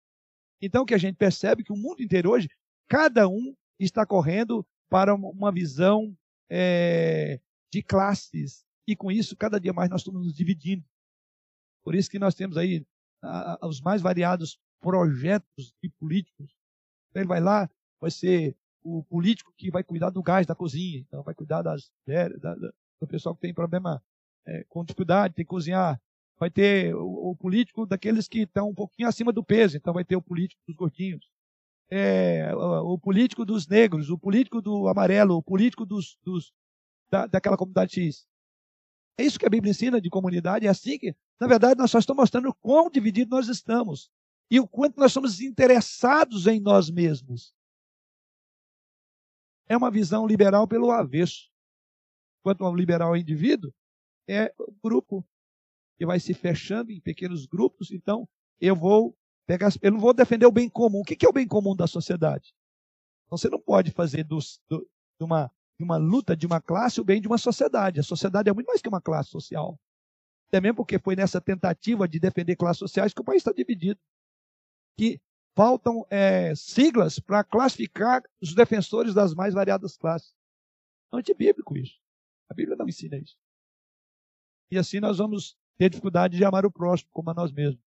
Então, que a gente percebe que o mundo inteiro hoje, cada um está correndo para uma visão é, de classes. E com isso, cada dia mais nós estamos nos dividindo. Por isso que nós temos aí a, a, os mais variados projetos de políticos. Ele vai lá, vai ser o político que vai cuidar do gás da cozinha, então vai cuidar das, da, da, do pessoal que tem problema é, com dificuldade, tem que cozinhar. Vai ter o, o, político daqueles que estão um pouquinho acima do peso, então vai ter o político dos gordinhos. É, o, o, político dos negros, o político do amarelo, o político dos, dos da, daquela comunidade X. É isso que a Bíblia ensina de comunidade, é assim que, na verdade, nós só estamos mostrando quão divididos nós estamos e o quanto nós somos interessados em nós mesmos. É uma visão liberal pelo avesso. Quanto ao liberal indivíduo, é o grupo que vai se fechando em pequenos grupos. Então, eu vou pegar, eu não vou defender o bem comum. O que é o bem comum da sociedade? Então, você não pode fazer do, de, uma, de uma luta de uma classe o bem de uma sociedade. A sociedade é muito mais que uma classe social. Mesmo porque foi nessa tentativa de defender classes sociais que o país está dividido. Que faltam é, siglas para classificar os defensores das mais variadas classes. É antibíblico isso. A Bíblia não ensina isso. E assim nós vamos ter dificuldade de amar o próximo como a nós mesmos.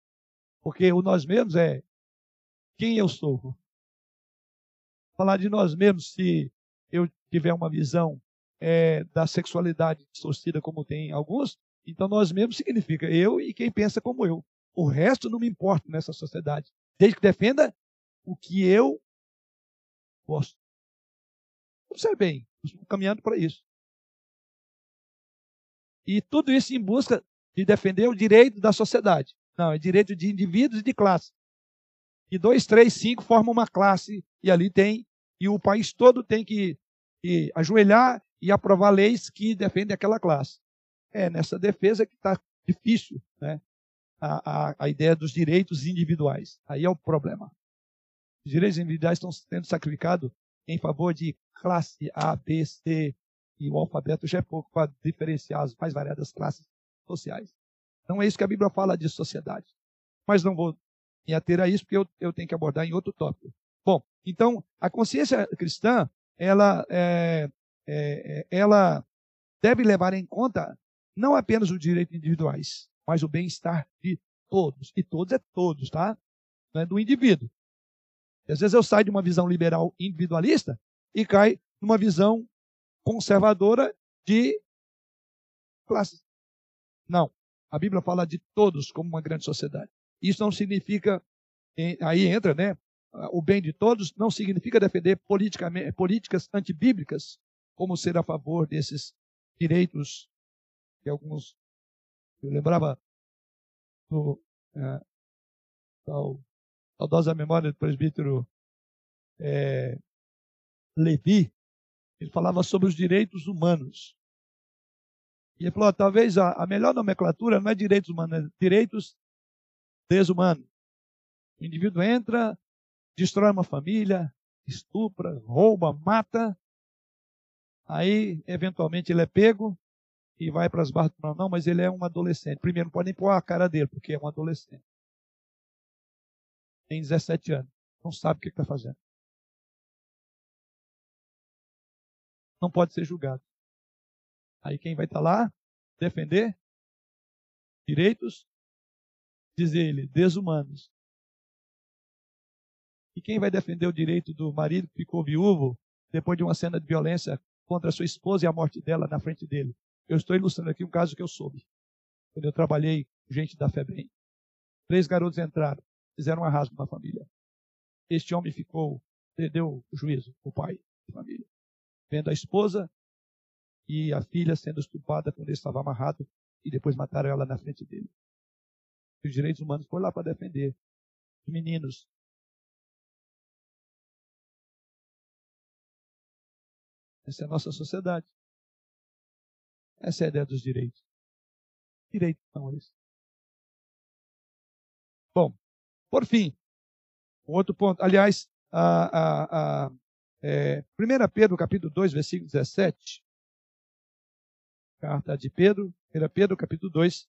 Porque o nós mesmos é quem eu sou. Falar de nós mesmos, se eu tiver uma visão é, da sexualidade distorcida como tem alguns, então nós mesmos significa eu e quem pensa como eu. O resto não me importa nessa sociedade. Desde que defenda o que eu gosto. Observe bem, estamos caminhando para isso. E tudo isso em busca de defender o direito da sociedade. Não, é direito de indivíduos e de classe. E dois, três, cinco formam uma classe e ali tem, e o país todo tem que, que ajoelhar e aprovar leis que defendem aquela classe. É nessa defesa que está difícil, né? A, a, a ideia dos direitos individuais. Aí é o problema. Os direitos individuais estão sendo sacrificados em favor de classe A, B, C, e o alfabeto já é pouco para diferenciar as mais variadas classes sociais. Então é isso que a Bíblia fala de sociedade. Mas não vou me ater a isso, porque eu, eu tenho que abordar em outro tópico. Bom, então a consciência cristã, ela, é, é, é ela deve levar em conta não apenas os direitos individuais, mas o bem-estar de todos. E todos é todos, tá? não é do indivíduo. Às vezes eu saio de uma visão liberal individualista e cai numa visão conservadora de classes. Não. A Bíblia fala de todos como uma grande sociedade. Isso não significa, aí entra, né? O bem de todos não significa defender políticas antibíblicas, como ser a favor desses direitos que alguns. Eu lembrava do, é, tal, saudosa memória do presbítero é, Levi, ele falava sobre os direitos humanos. E ele falou: talvez a, a melhor nomenclatura não é direitos humanos, é direitos desumanos. O indivíduo entra, destrói uma família, estupra, rouba, mata, aí eventualmente ele é pego e vai para as barras. Não, não, mas ele é um adolescente. Primeiro, não pode nem pôr a cara dele, porque é um adolescente. Tem 17 anos, não sabe o que está fazendo. Não pode ser julgado. Aí quem vai estar tá lá? Defender direitos, diz ele, desumanos. E quem vai defender o direito do marido que ficou viúvo depois de uma cena de violência contra sua esposa e a morte dela na frente dele? Eu estou ilustrando aqui um caso que eu soube. Quando eu trabalhei gente da FEBEM. Três garotos entraram, fizeram um arraso na família. Este homem ficou, perdeu o juízo, o pai de família. Vendo a esposa e a filha sendo estuprada quando ele estava amarrado e depois mataram ela na frente dele. Os direitos humanos foram lá para defender os meninos. Essa é a nossa sociedade. Essa é a ideia dos direitos. Direitos são esses. Bom, por fim, outro ponto. Aliás, a, a, a é, 1 Pedro, capítulo 2, versículo 17. Carta de Pedro, 1 Pedro, capítulo 2,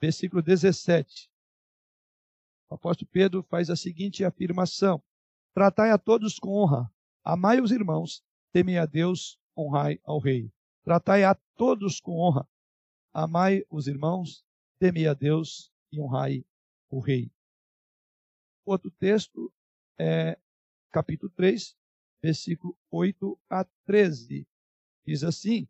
versículo 17. O apóstolo Pedro faz a seguinte afirmação: Tratai a todos com honra, amai os irmãos, temei a Deus, honrai ao rei. Tratai a todos com honra, amai os irmãos, temei a Deus e honrai o rei. Outro texto é capítulo 3, versículo 8 a 13. Diz assim: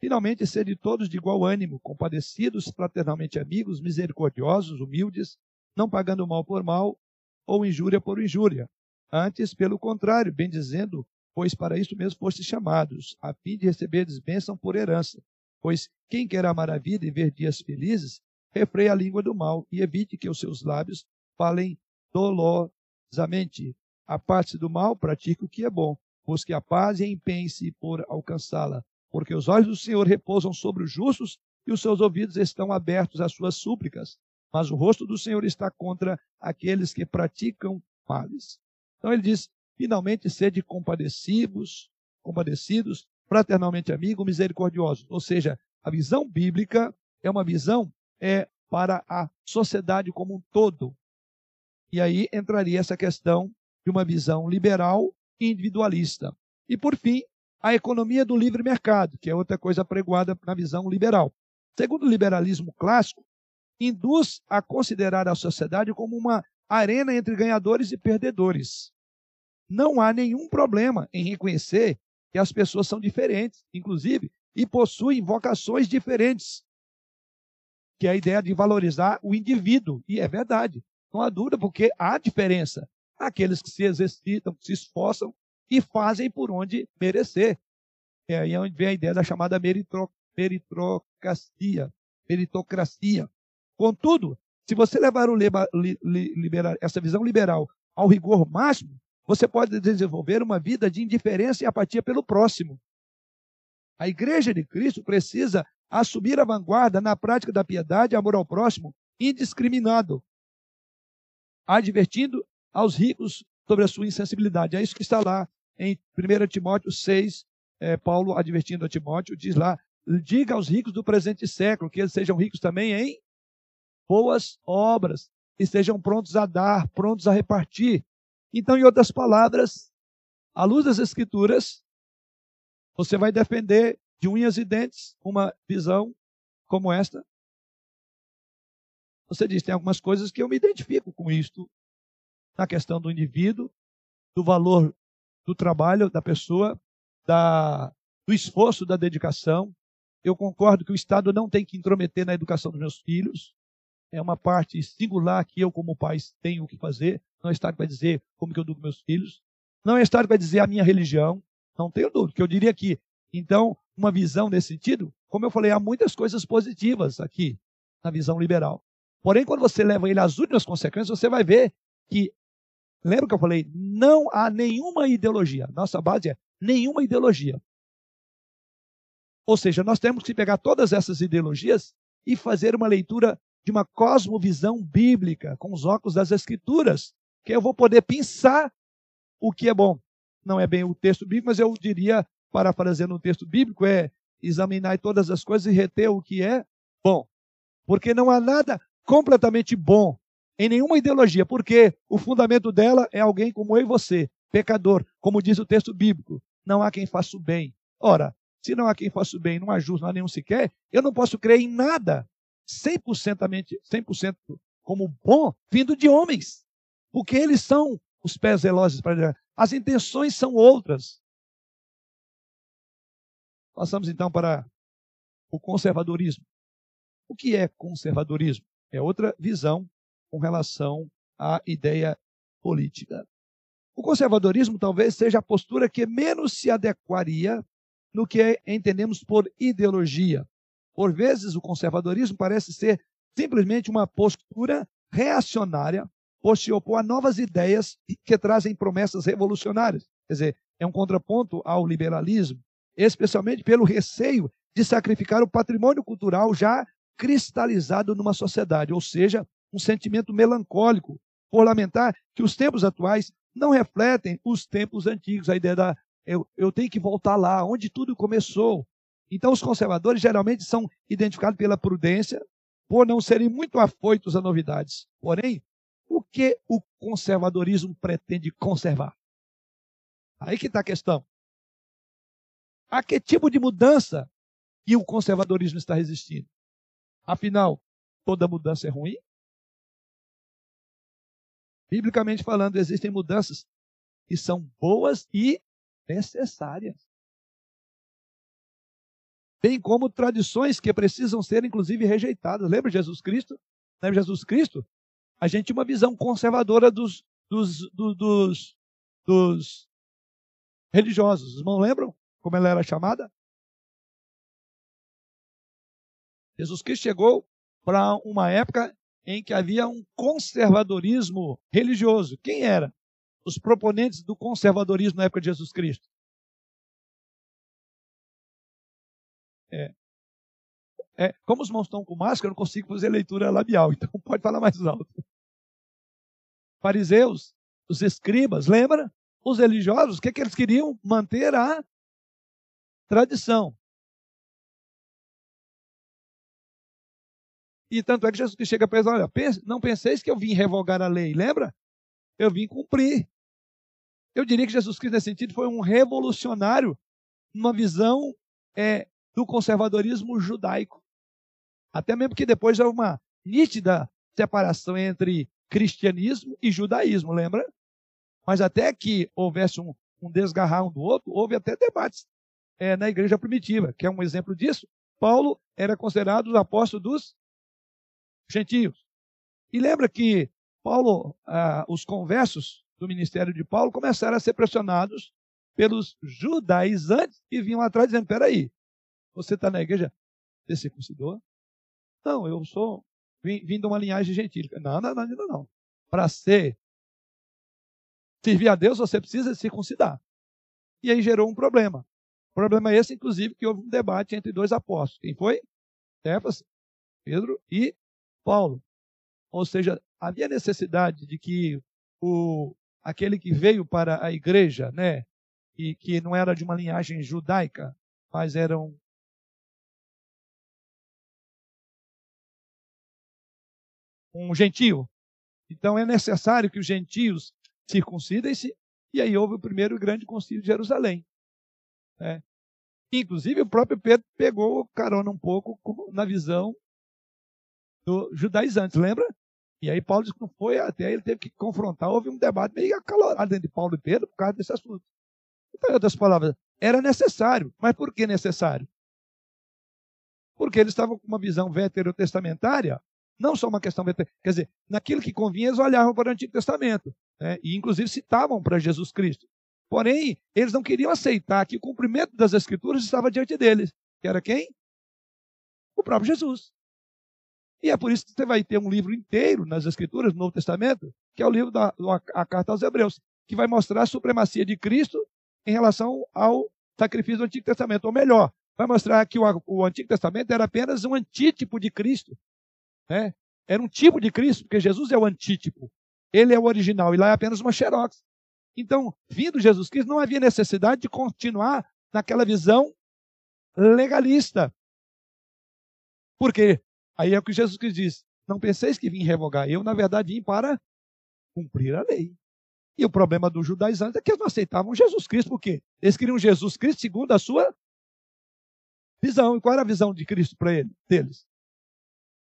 Finalmente, sede todos de igual ânimo, compadecidos, fraternalmente amigos, misericordiosos, humildes, não pagando mal por mal ou injúria por injúria. Antes, pelo contrário, bem dizendo, pois para isso mesmo fostes chamados, a fim de receberdes bênção por herança. Pois quem quer amar a vida e ver dias felizes, refreia a língua do mal e evite que os seus lábios falem dolosamente. A parte do mal, pratique o que é bom, busque a paz e empenhe-se por alcançá-la porque os olhos do Senhor repousam sobre os justos e os seus ouvidos estão abertos às suas súplicas, mas o rosto do Senhor está contra aqueles que praticam males. Então ele diz: finalmente sede compadecidos, compadecidos, fraternalmente amigos, misericordiosos. Ou seja, a visão bíblica é uma visão é para a sociedade como um todo. E aí entraria essa questão de uma visão liberal e individualista. E por fim, a economia do livre mercado, que é outra coisa pregoada na visão liberal. Segundo o liberalismo clássico, induz a considerar a sociedade como uma arena entre ganhadores e perdedores. Não há nenhum problema em reconhecer que as pessoas são diferentes, inclusive, e possuem vocações diferentes, que é a ideia de valorizar o indivíduo. E é verdade, não há dúvida, porque há diferença. Aqueles que se exercitam, que se esforçam e fazem por onde merecer. É aí onde vem a ideia da chamada meritocracia. meritocracia. Contudo, se você levar li, essa visão liberal ao rigor máximo, você pode desenvolver uma vida de indiferença e apatia pelo próximo. A igreja de Cristo precisa assumir a vanguarda na prática da piedade e amor ao próximo indiscriminado, advertindo aos ricos sobre a sua insensibilidade. É isso que está lá em 1 Timóteo 6, é, Paulo advertindo a Timóteo, diz lá: diga aos ricos do presente século que eles sejam ricos também em boas obras, e sejam prontos a dar, prontos a repartir. Então, em outras palavras, à luz das Escrituras, você vai defender de unhas e dentes uma visão como esta? você diz, tem algumas coisas que eu me identifico com isto, na questão do indivíduo, do valor do trabalho da pessoa, da, do esforço, da dedicação. Eu concordo que o Estado não tem que intrometer na educação dos meus filhos. É uma parte singular que eu, como pai, tenho que fazer. Não é Estado que vai dizer como que eu educo meus filhos. Não é Estado que vai dizer a minha religião. Não tenho dúvida, que eu diria aqui. Então, uma visão nesse sentido, como eu falei, há muitas coisas positivas aqui na visão liberal. Porém, quando você leva ele às últimas consequências, você vai ver que, lembra que eu falei, não há nenhuma ideologia. Nossa base é nenhuma ideologia. Ou seja, nós temos que pegar todas essas ideologias e fazer uma leitura de uma cosmovisão bíblica, com os óculos das Escrituras, que eu vou poder pensar o que é bom. Não é bem o texto bíblico, mas eu diria, parafraseando o texto bíblico, é examinar todas as coisas e reter o que é bom. Porque não há nada completamente bom em nenhuma ideologia, porque o fundamento dela é alguém como eu e você, pecador, como diz o texto bíblico. Não há quem faça o bem. Ora, se não há quem faça o bem, não há justo, não há nenhum sequer, eu não posso crer em nada 100%, 100% como bom vindo de homens, porque eles são os pés velozes para as intenções são outras. Passamos então para o conservadorismo. O que é conservadorismo? É outra visão com relação à ideia política. O conservadorismo talvez seja a postura que menos se adequaria no que entendemos por ideologia. Por vezes, o conservadorismo parece ser simplesmente uma postura reacionária por se opor a novas ideias que trazem promessas revolucionárias. Quer dizer, é um contraponto ao liberalismo, especialmente pelo receio de sacrificar o patrimônio cultural já cristalizado numa sociedade, ou seja, um sentimento melancólico por lamentar que os tempos atuais não refletem os tempos antigos. A ideia da eu, eu tenho que voltar lá, onde tudo começou. Então, os conservadores geralmente são identificados pela prudência, por não serem muito afoitos a novidades. Porém, o que o conservadorismo pretende conservar? Aí que está a questão. A que tipo de mudança que o conservadorismo está resistindo? Afinal, toda mudança é ruim? Biblicamente falando, existem mudanças que são boas e necessárias bem como tradições que precisam ser, inclusive, rejeitadas. Lembra Jesus Cristo? Lembra Jesus Cristo? A gente tinha uma visão conservadora dos, dos, dos, dos religiosos. Os irmãos lembram como ela era chamada? Jesus Cristo chegou para uma época em que havia um conservadorismo religioso. Quem era? Os proponentes do conservadorismo na época de Jesus Cristo. É. É, como os mãos estão com máscara, eu não consigo fazer leitura labial, (laughs) então pode falar mais alto. Fariseus, os escribas, lembra? Os religiosos, o que, é que eles queriam? Manter a tradição. E tanto é que Jesus chega para eles, olha, não penseis que eu vim revogar a lei, lembra? Eu vim cumprir. Eu diria que Jesus Cristo, nesse sentido, foi um revolucionário numa visão é, do conservadorismo judaico. Até mesmo que depois há uma nítida separação entre cristianismo e judaísmo, lembra? Mas até que houvesse um, um desgarrar um do outro, houve até debates é, na igreja primitiva, que é um exemplo disso. Paulo era considerado o apóstolo dos gentios. E lembra que Paulo, ah, os conversos do ministério de Paulo começaram a ser pressionados pelos judaizantes que vinham atrás dizendo: peraí, você está na igreja? Você circuncidou? Não, eu sou vim de uma linhagem gentílica. Não, não, não, ainda não. Para ser servir a Deus, você precisa circuncidar. E aí gerou um problema. Problema esse, inclusive, que houve um debate entre dois apóstolos. Quem foi? Cefas, Pedro e Paulo. Ou seja, havia necessidade de que o, aquele que veio para a igreja, né, e que não era de uma linhagem judaica, mas era um um gentio. Então é necessário que os gentios circuncidem-se, e aí houve o primeiro grande concílio de Jerusalém. Né? Inclusive o próprio Pedro pegou carona um pouco na visão do judaizantes, lembra? E aí Paulo disse que não foi, até ele teve que confrontar, houve um debate meio acalorado entre Paulo e Pedro por causa desse assunto. Então, em outras palavras, era necessário. Mas por que necessário? Porque eles estavam com uma visão veterotestamentária, não só uma questão quer dizer, naquilo que convinha, eles olhavam para o Antigo Testamento, né? e inclusive citavam para Jesus Cristo. Porém, eles não queriam aceitar que o cumprimento das Escrituras estava diante deles. Que era quem? O próprio Jesus. E é por isso que você vai ter um livro inteiro nas Escrituras, no Novo Testamento, que é o livro da a Carta aos Hebreus, que vai mostrar a supremacia de Cristo em relação ao sacrifício do Antigo Testamento. Ou melhor, vai mostrar que o, o Antigo Testamento era apenas um antítipo de Cristo. Né? Era um tipo de Cristo, porque Jesus é o antítipo. Ele é o original, e lá é apenas uma xerox. Então, vindo Jesus Cristo, não havia necessidade de continuar naquela visão legalista. Por quê? Aí é o que Jesus Cristo diz: Não penseis que vim revogar. Eu, na verdade, vim para cumprir a lei. E o problema dos judaizantes é que eles não aceitavam Jesus Cristo, por quê? Eles queriam Jesus Cristo segundo a sua visão. E qual era a visão de Cristo para ele, deles?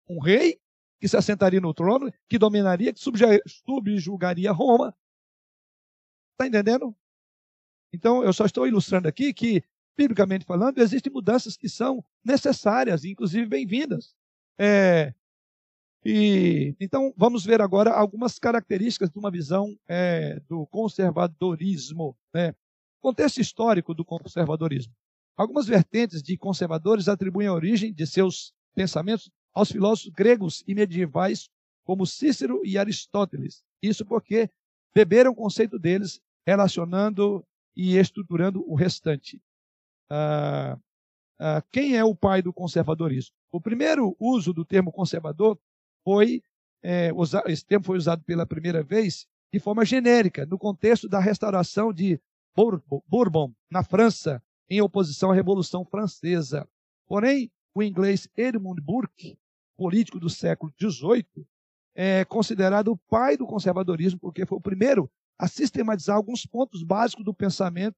Um rei que se assentaria no trono, que dominaria, que subjugaria Roma. Está entendendo? Então, eu só estou ilustrando aqui que, biblicamente falando, existem mudanças que são necessárias, inclusive bem-vindas. É, e então vamos ver agora algumas características de uma visão é, do conservadorismo, né? contexto histórico do conservadorismo. Algumas vertentes de conservadores atribuem a origem de seus pensamentos aos filósofos gregos e medievais como Cícero e Aristóteles. Isso porque beberam o conceito deles, relacionando e estruturando o restante. Ah, ah, quem é o pai do conservadorismo? O primeiro uso do termo conservador foi, é, esse termo foi usado pela primeira vez de forma genérica, no contexto da restauração de Bourbon, na França, em oposição à Revolução Francesa. Porém, o inglês Edmund Burke, político do século XVIII, é considerado o pai do conservadorismo, porque foi o primeiro a sistematizar alguns pontos básicos do pensamento.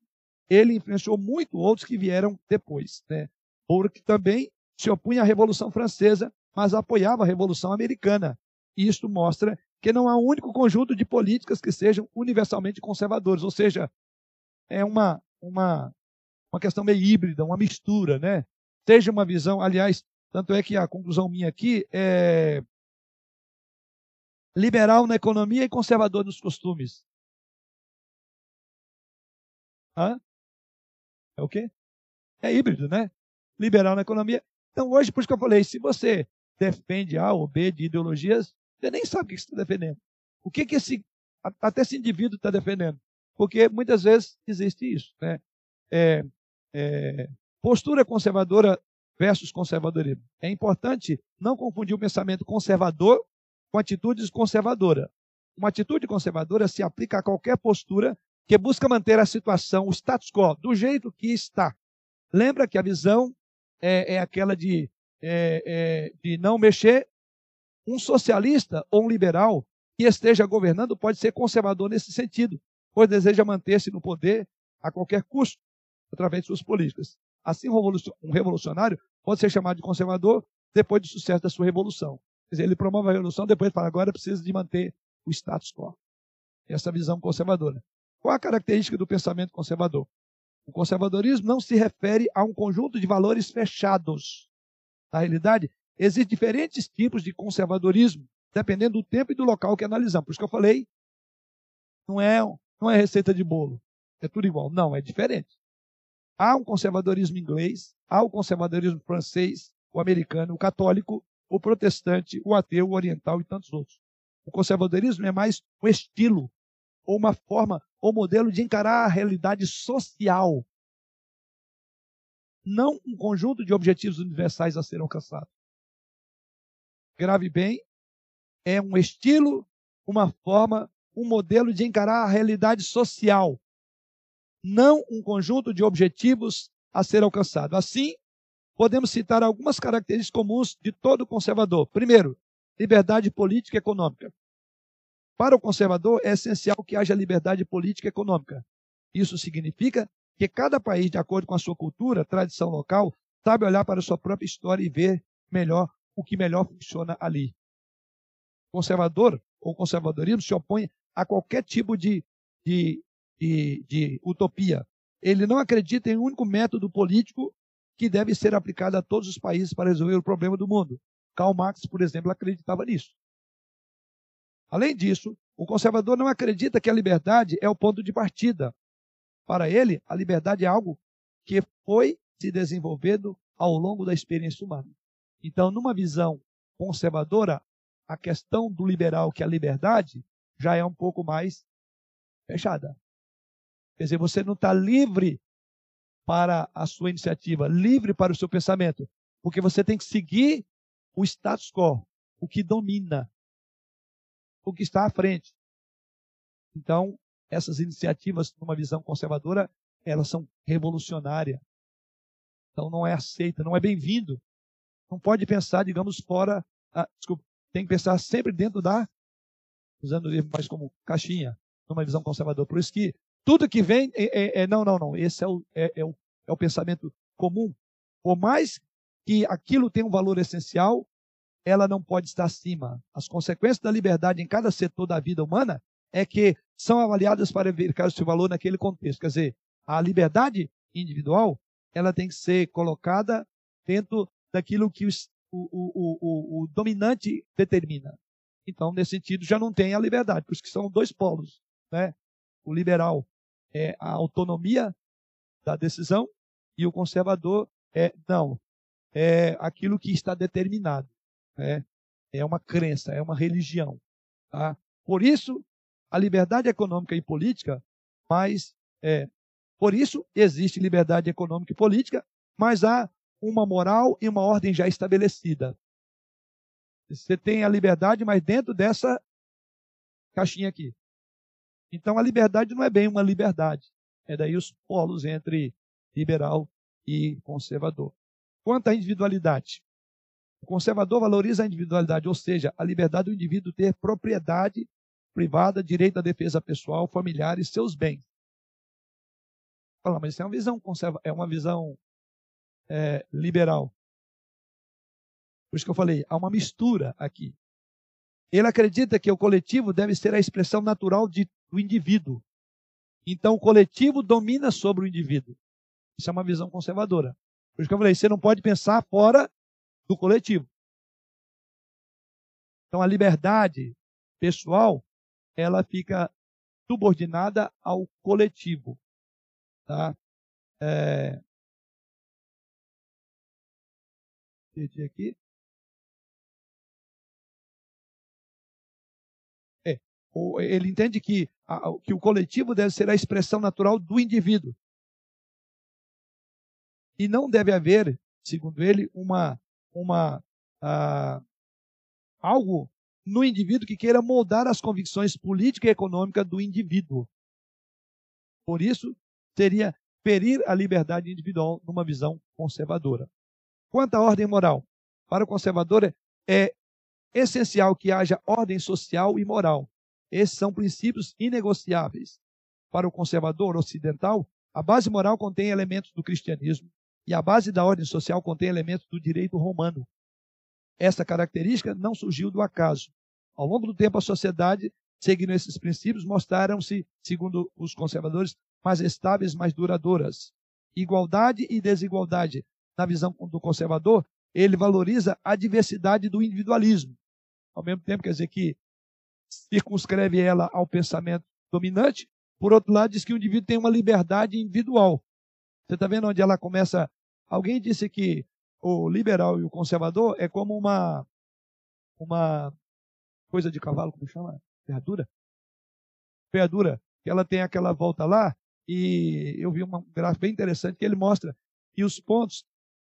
Ele influenciou muito outros que vieram depois. Né? Burke também se opunha à Revolução Francesa, mas apoiava a Revolução Americana. E isto mostra que não há um único conjunto de políticas que sejam universalmente conservadores, ou seja, é uma, uma, uma questão meio híbrida, uma mistura, né? Seja uma visão, aliás, tanto é que a conclusão minha aqui é liberal na economia e conservador nos costumes. Hã? É o quê? É híbrido, né? Liberal na economia então, hoje, por isso que eu falei, se você defende A ou B de ideologias, você nem sabe o que você está defendendo. O que, que esse, até esse indivíduo está defendendo? Porque muitas vezes existe isso. Né? É, é, postura conservadora versus conservadorismo. É importante não confundir o pensamento conservador com atitudes conservadoras. Uma atitude conservadora se aplica a qualquer postura que busca manter a situação, o status quo, do jeito que está. Lembra que a visão é, é aquela de, é, é, de não mexer. Um socialista ou um liberal que esteja governando pode ser conservador nesse sentido, pois deseja manter-se no poder a qualquer custo, através de suas políticas. Assim, um revolucionário pode ser chamado de conservador depois do sucesso da sua revolução. Quer dizer, ele promove a revolução, depois fala, agora precisa de manter o status quo. Essa visão conservadora. Qual a característica do pensamento conservador? O conservadorismo não se refere a um conjunto de valores fechados. Na realidade, existem diferentes tipos de conservadorismo, dependendo do tempo e do local que analisamos. Por isso que eu falei, não é, não é receita de bolo. É tudo igual. Não, é diferente. Há um conservadorismo inglês, há o conservadorismo francês, o americano, o católico, o protestante, o ateu, o oriental e tantos outros. O conservadorismo é mais um estilo, ou uma forma ou modelo de encarar a realidade social, não um conjunto de objetivos universais a serem alcançados. Grave bem, é um estilo, uma forma, um modelo de encarar a realidade social, não um conjunto de objetivos a ser alcançado. Assim, podemos citar algumas características comuns de todo conservador. Primeiro, liberdade política e econômica. Para o conservador, é essencial que haja liberdade política e econômica. Isso significa que cada país, de acordo com a sua cultura, tradição local, sabe olhar para a sua própria história e ver melhor o que melhor funciona ali. Conservador ou conservadorismo se opõe a qualquer tipo de, de, de, de utopia. Ele não acredita em um único método político que deve ser aplicado a todos os países para resolver o problema do mundo. Karl Marx, por exemplo, acreditava nisso. Além disso, o conservador não acredita que a liberdade é o ponto de partida. Para ele, a liberdade é algo que foi se desenvolvendo ao longo da experiência humana. Então, numa visão conservadora, a questão do liberal, que é a liberdade, já é um pouco mais fechada. Quer dizer, você não está livre para a sua iniciativa, livre para o seu pensamento, porque você tem que seguir o status quo, o que domina, o que está à frente. Então, essas iniciativas, numa visão conservadora, elas são revolucionárias. Então, não é aceita, não é bem-vindo. Não pode pensar, digamos, fora. Ah, desculpa, tem que pensar sempre dentro da. Usando o livro mais como caixinha, numa visão conservadora. Por isso que tudo que vem é, é, é não, não, não. Esse é o, é, é, o, é o pensamento comum. Por mais que aquilo tenha um valor essencial, ela não pode estar acima. As consequências da liberdade em cada setor da vida humana é que são avaliadas para verificar o seu valor naquele contexto. Quer dizer, a liberdade individual ela tem que ser colocada dentro daquilo que o, o, o, o dominante determina. Então, nesse sentido, já não tem a liberdade, por isso que são dois polos. Né? O liberal é a autonomia da decisão e o conservador é não, é aquilo que está determinado. Né? É uma crença, é uma religião. Tá? Por isso, a liberdade econômica e política, mas é, por isso existe liberdade econômica e política, mas há uma moral e uma ordem já estabelecida. Você tem a liberdade, mas dentro dessa caixinha aqui. Então a liberdade não é bem uma liberdade. É daí os polos entre liberal e conservador. Quanto à individualidade, o conservador valoriza a individualidade, ou seja, a liberdade do indivíduo ter propriedade privada, direito à defesa pessoal, familiar e seus bens. Fala, mas isso é uma visão conserva, é uma visão é, liberal. Por isso que eu falei, há uma mistura aqui. Ele acredita que o coletivo deve ser a expressão natural de, do indivíduo. Então, o coletivo domina sobre o indivíduo. Isso é uma visão conservadora. Por isso que eu falei, você não pode pensar fora do coletivo. Então, a liberdade pessoal, ela fica subordinada ao coletivo. Tá? É... aqui. Ele entende que, que o coletivo deve ser a expressão natural do indivíduo. E não deve haver, segundo ele, uma, uma uh, algo no indivíduo que queira moldar as convicções políticas e econômicas do indivíduo. Por isso, seria ferir a liberdade individual numa visão conservadora. Quanto à ordem moral, para o conservador é essencial que haja ordem social e moral, esses são princípios inegociáveis. Para o conservador ocidental, a base moral contém elementos do cristianismo e a base da ordem social contém elementos do direito romano. Essa característica não surgiu do acaso. Ao longo do tempo, a sociedade, seguindo esses princípios, mostraram-se, segundo os conservadores, mais estáveis, mais duradouras. Igualdade e desigualdade. Na visão do conservador, ele valoriza a diversidade do individualismo. Ao mesmo tempo, quer dizer que circunscreve ela ao pensamento dominante. Por outro lado, diz que o indivíduo tem uma liberdade individual. Você está vendo onde ela começa? Alguém disse que o liberal e o conservador é como uma uma coisa de cavalo, como chama? Ferradura? Ferradura, que ela tem aquela volta lá, e eu vi um gráfico bem interessante que ele mostra que os pontos,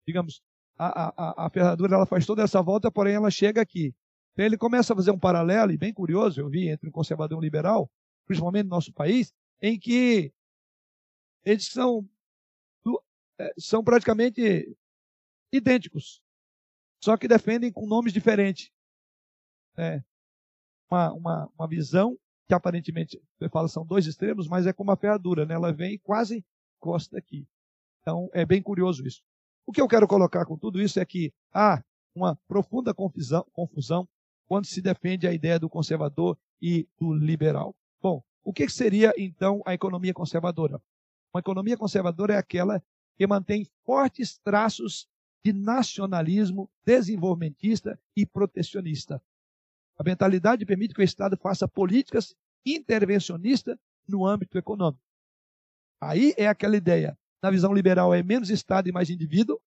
digamos, a, a, a ferradura ela faz toda essa volta, porém ela chega aqui. Então ele começa a fazer um paralelo, e bem curioso, eu vi, entre um conservador e um liberal, principalmente no nosso país, em que eles são, é, são praticamente idênticos, só que defendem com nomes diferentes. É uma, uma, uma visão que aparentemente, você fala, são dois extremos, mas é como uma ferradura, né? ela vem quase costa aqui. Então é bem curioso isso. O que eu quero colocar com tudo isso é que, ah, uma profunda confusão, confusão quando se defende a ideia do conservador e do liberal. Bom, o que seria então a economia conservadora? Uma economia conservadora é aquela que mantém fortes traços de nacionalismo desenvolvimentista e protecionista. A mentalidade permite que o Estado faça políticas intervencionistas no âmbito econômico. Aí é aquela ideia. Na visão liberal é menos Estado e mais indivíduo.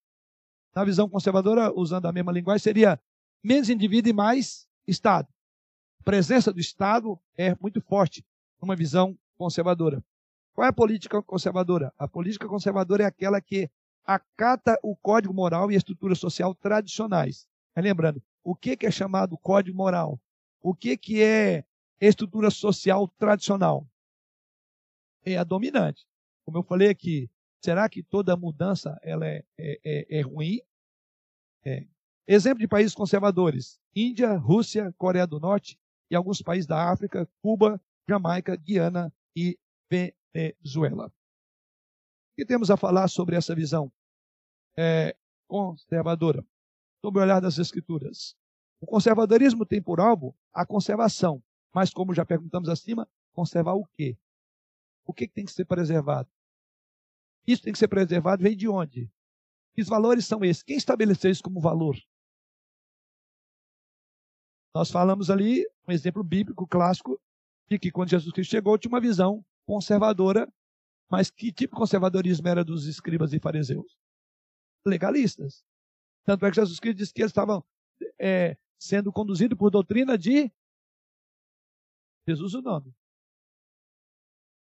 Na visão conservadora, usando a mesma linguagem, seria menos indivíduo e mais Estado. A presença do Estado é muito forte numa visão conservadora. Qual é a política conservadora? A política conservadora é aquela que acata o código moral e a estrutura social tradicionais. Mas lembrando, o que é chamado código moral? O que é estrutura social tradicional? É a dominante. Como eu falei aqui, será que toda mudança ela é, é, é, é ruim? É. Exemplo de países conservadores: Índia, Rússia, Coreia do Norte e alguns países da África, Cuba, Jamaica, Guiana e Venezuela. O que temos a falar sobre essa visão é, conservadora? Sob o olhar das Escrituras. O conservadorismo tem por alvo a conservação, mas como já perguntamos acima, conservar o quê? O que tem que ser preservado? Isso tem que ser preservado, vem de onde? Que valores são esses? Quem estabeleceu isso como valor? Nós falamos ali, um exemplo bíblico clássico, de que quando Jesus Cristo chegou, tinha uma visão conservadora, mas que tipo de conservadorismo era dos escribas e fariseus? Legalistas. Tanto é que Jesus Cristo disse que eles estavam é, sendo conduzidos por doutrina de Jesus o nome.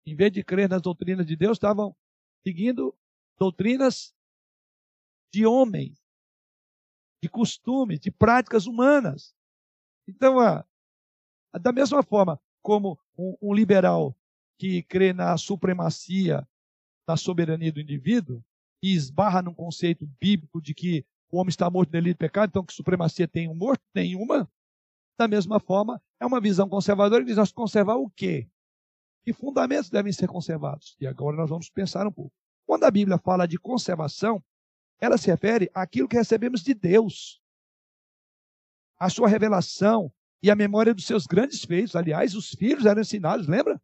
Em vez de crer nas doutrinas de Deus, estavam seguindo doutrinas de homens, de costumes, de práticas humanas. Então, da mesma forma como um, um liberal que crê na supremacia da soberania do indivíduo e esbarra num conceito bíblico de que o homem está morto delito e pecado, então que supremacia tem um morto? Nenhuma. Da mesma forma, é uma visão conservadora que diz nós conservar o quê? Que fundamentos devem ser conservados? E agora nós vamos pensar um pouco. Quando a Bíblia fala de conservação, ela se refere àquilo que recebemos de Deus. A sua revelação e a memória dos seus grandes feitos. Aliás, os filhos eram ensinados, lembra?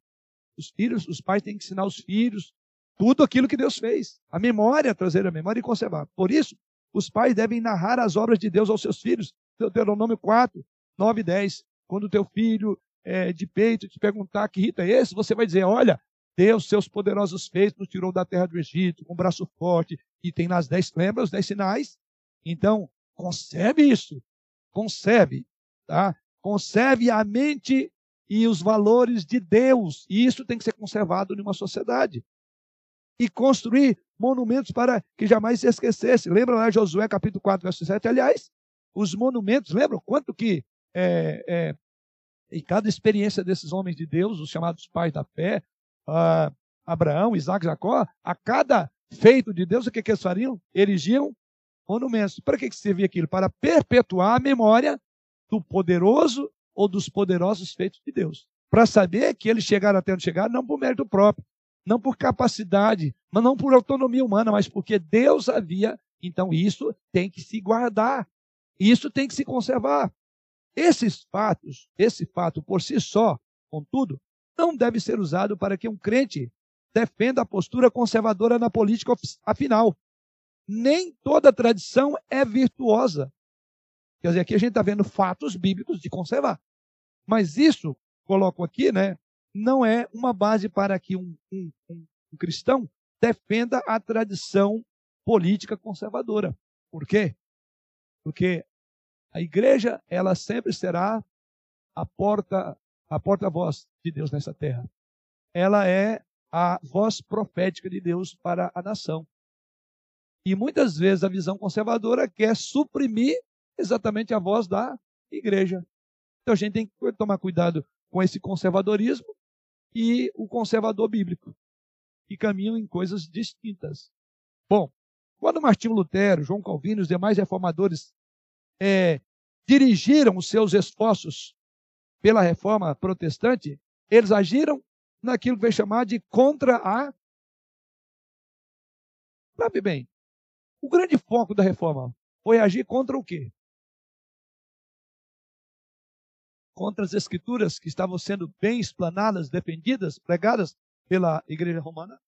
Os filhos, os pais têm que ensinar os filhos tudo aquilo que Deus fez. A memória, trazer a memória e conservar. Por isso, os pais devem narrar as obras de Deus aos seus filhos. Deuteronômio 4, 9 e 10. Quando teu filho é, de peito te perguntar que rito é esse, você vai dizer: Olha, Deus, seus poderosos feitos, nos tirou da terra do Egito com um braço forte e tem nas dez, lembra os dez sinais? Então, conserve isso. Conserve, tá? Conserve a mente e os valores de Deus. E isso tem que ser conservado em uma sociedade. E construir monumentos para que jamais se esquecesse. Lembra lá Josué capítulo 4, verso 7? Aliás, os monumentos, lembram quanto que é, é, em cada experiência desses homens de Deus, os chamados pais da fé, uh, Abraão, Isaac, Jacó, a cada feito de Deus, o que, que eles fariam? Erigiam monumentos. Para que, que servia aquilo? Para perpetuar a memória do poderoso ou dos poderosos feitos de Deus. Para saber que eles chegaram até onde chegaram, não por mérito próprio, não por capacidade, mas não por autonomia humana, mas porque Deus havia. Então isso tem que se guardar, isso tem que se conservar. Esses fatos, esse fato por si só, contudo, não deve ser usado para que um crente defenda a postura conservadora na política. Afinal, nem toda tradição é virtuosa. Quer dizer, aqui a gente está vendo fatos bíblicos de conservar. Mas isso, coloco aqui, né, não é uma base para que um, um, um, cristão defenda a tradição política conservadora. Por quê? Porque a igreja, ela sempre será a porta, a porta-voz de Deus nessa terra. Ela é a voz profética de Deus para a nação. E muitas vezes a visão conservadora quer suprimir exatamente a voz da igreja. Então a gente tem que tomar cuidado com esse conservadorismo e o conservador bíblico, que caminham em coisas distintas. Bom, quando Martinho Lutero, João Calvino e os demais reformadores é, dirigiram os seus esforços pela reforma protestante, eles agiram naquilo que vai chamar de contra a. Sabe bem, o grande foco da reforma foi agir contra o quê? Contra as escrituras que estavam sendo bem explanadas, defendidas, pregadas pela igreja romana. O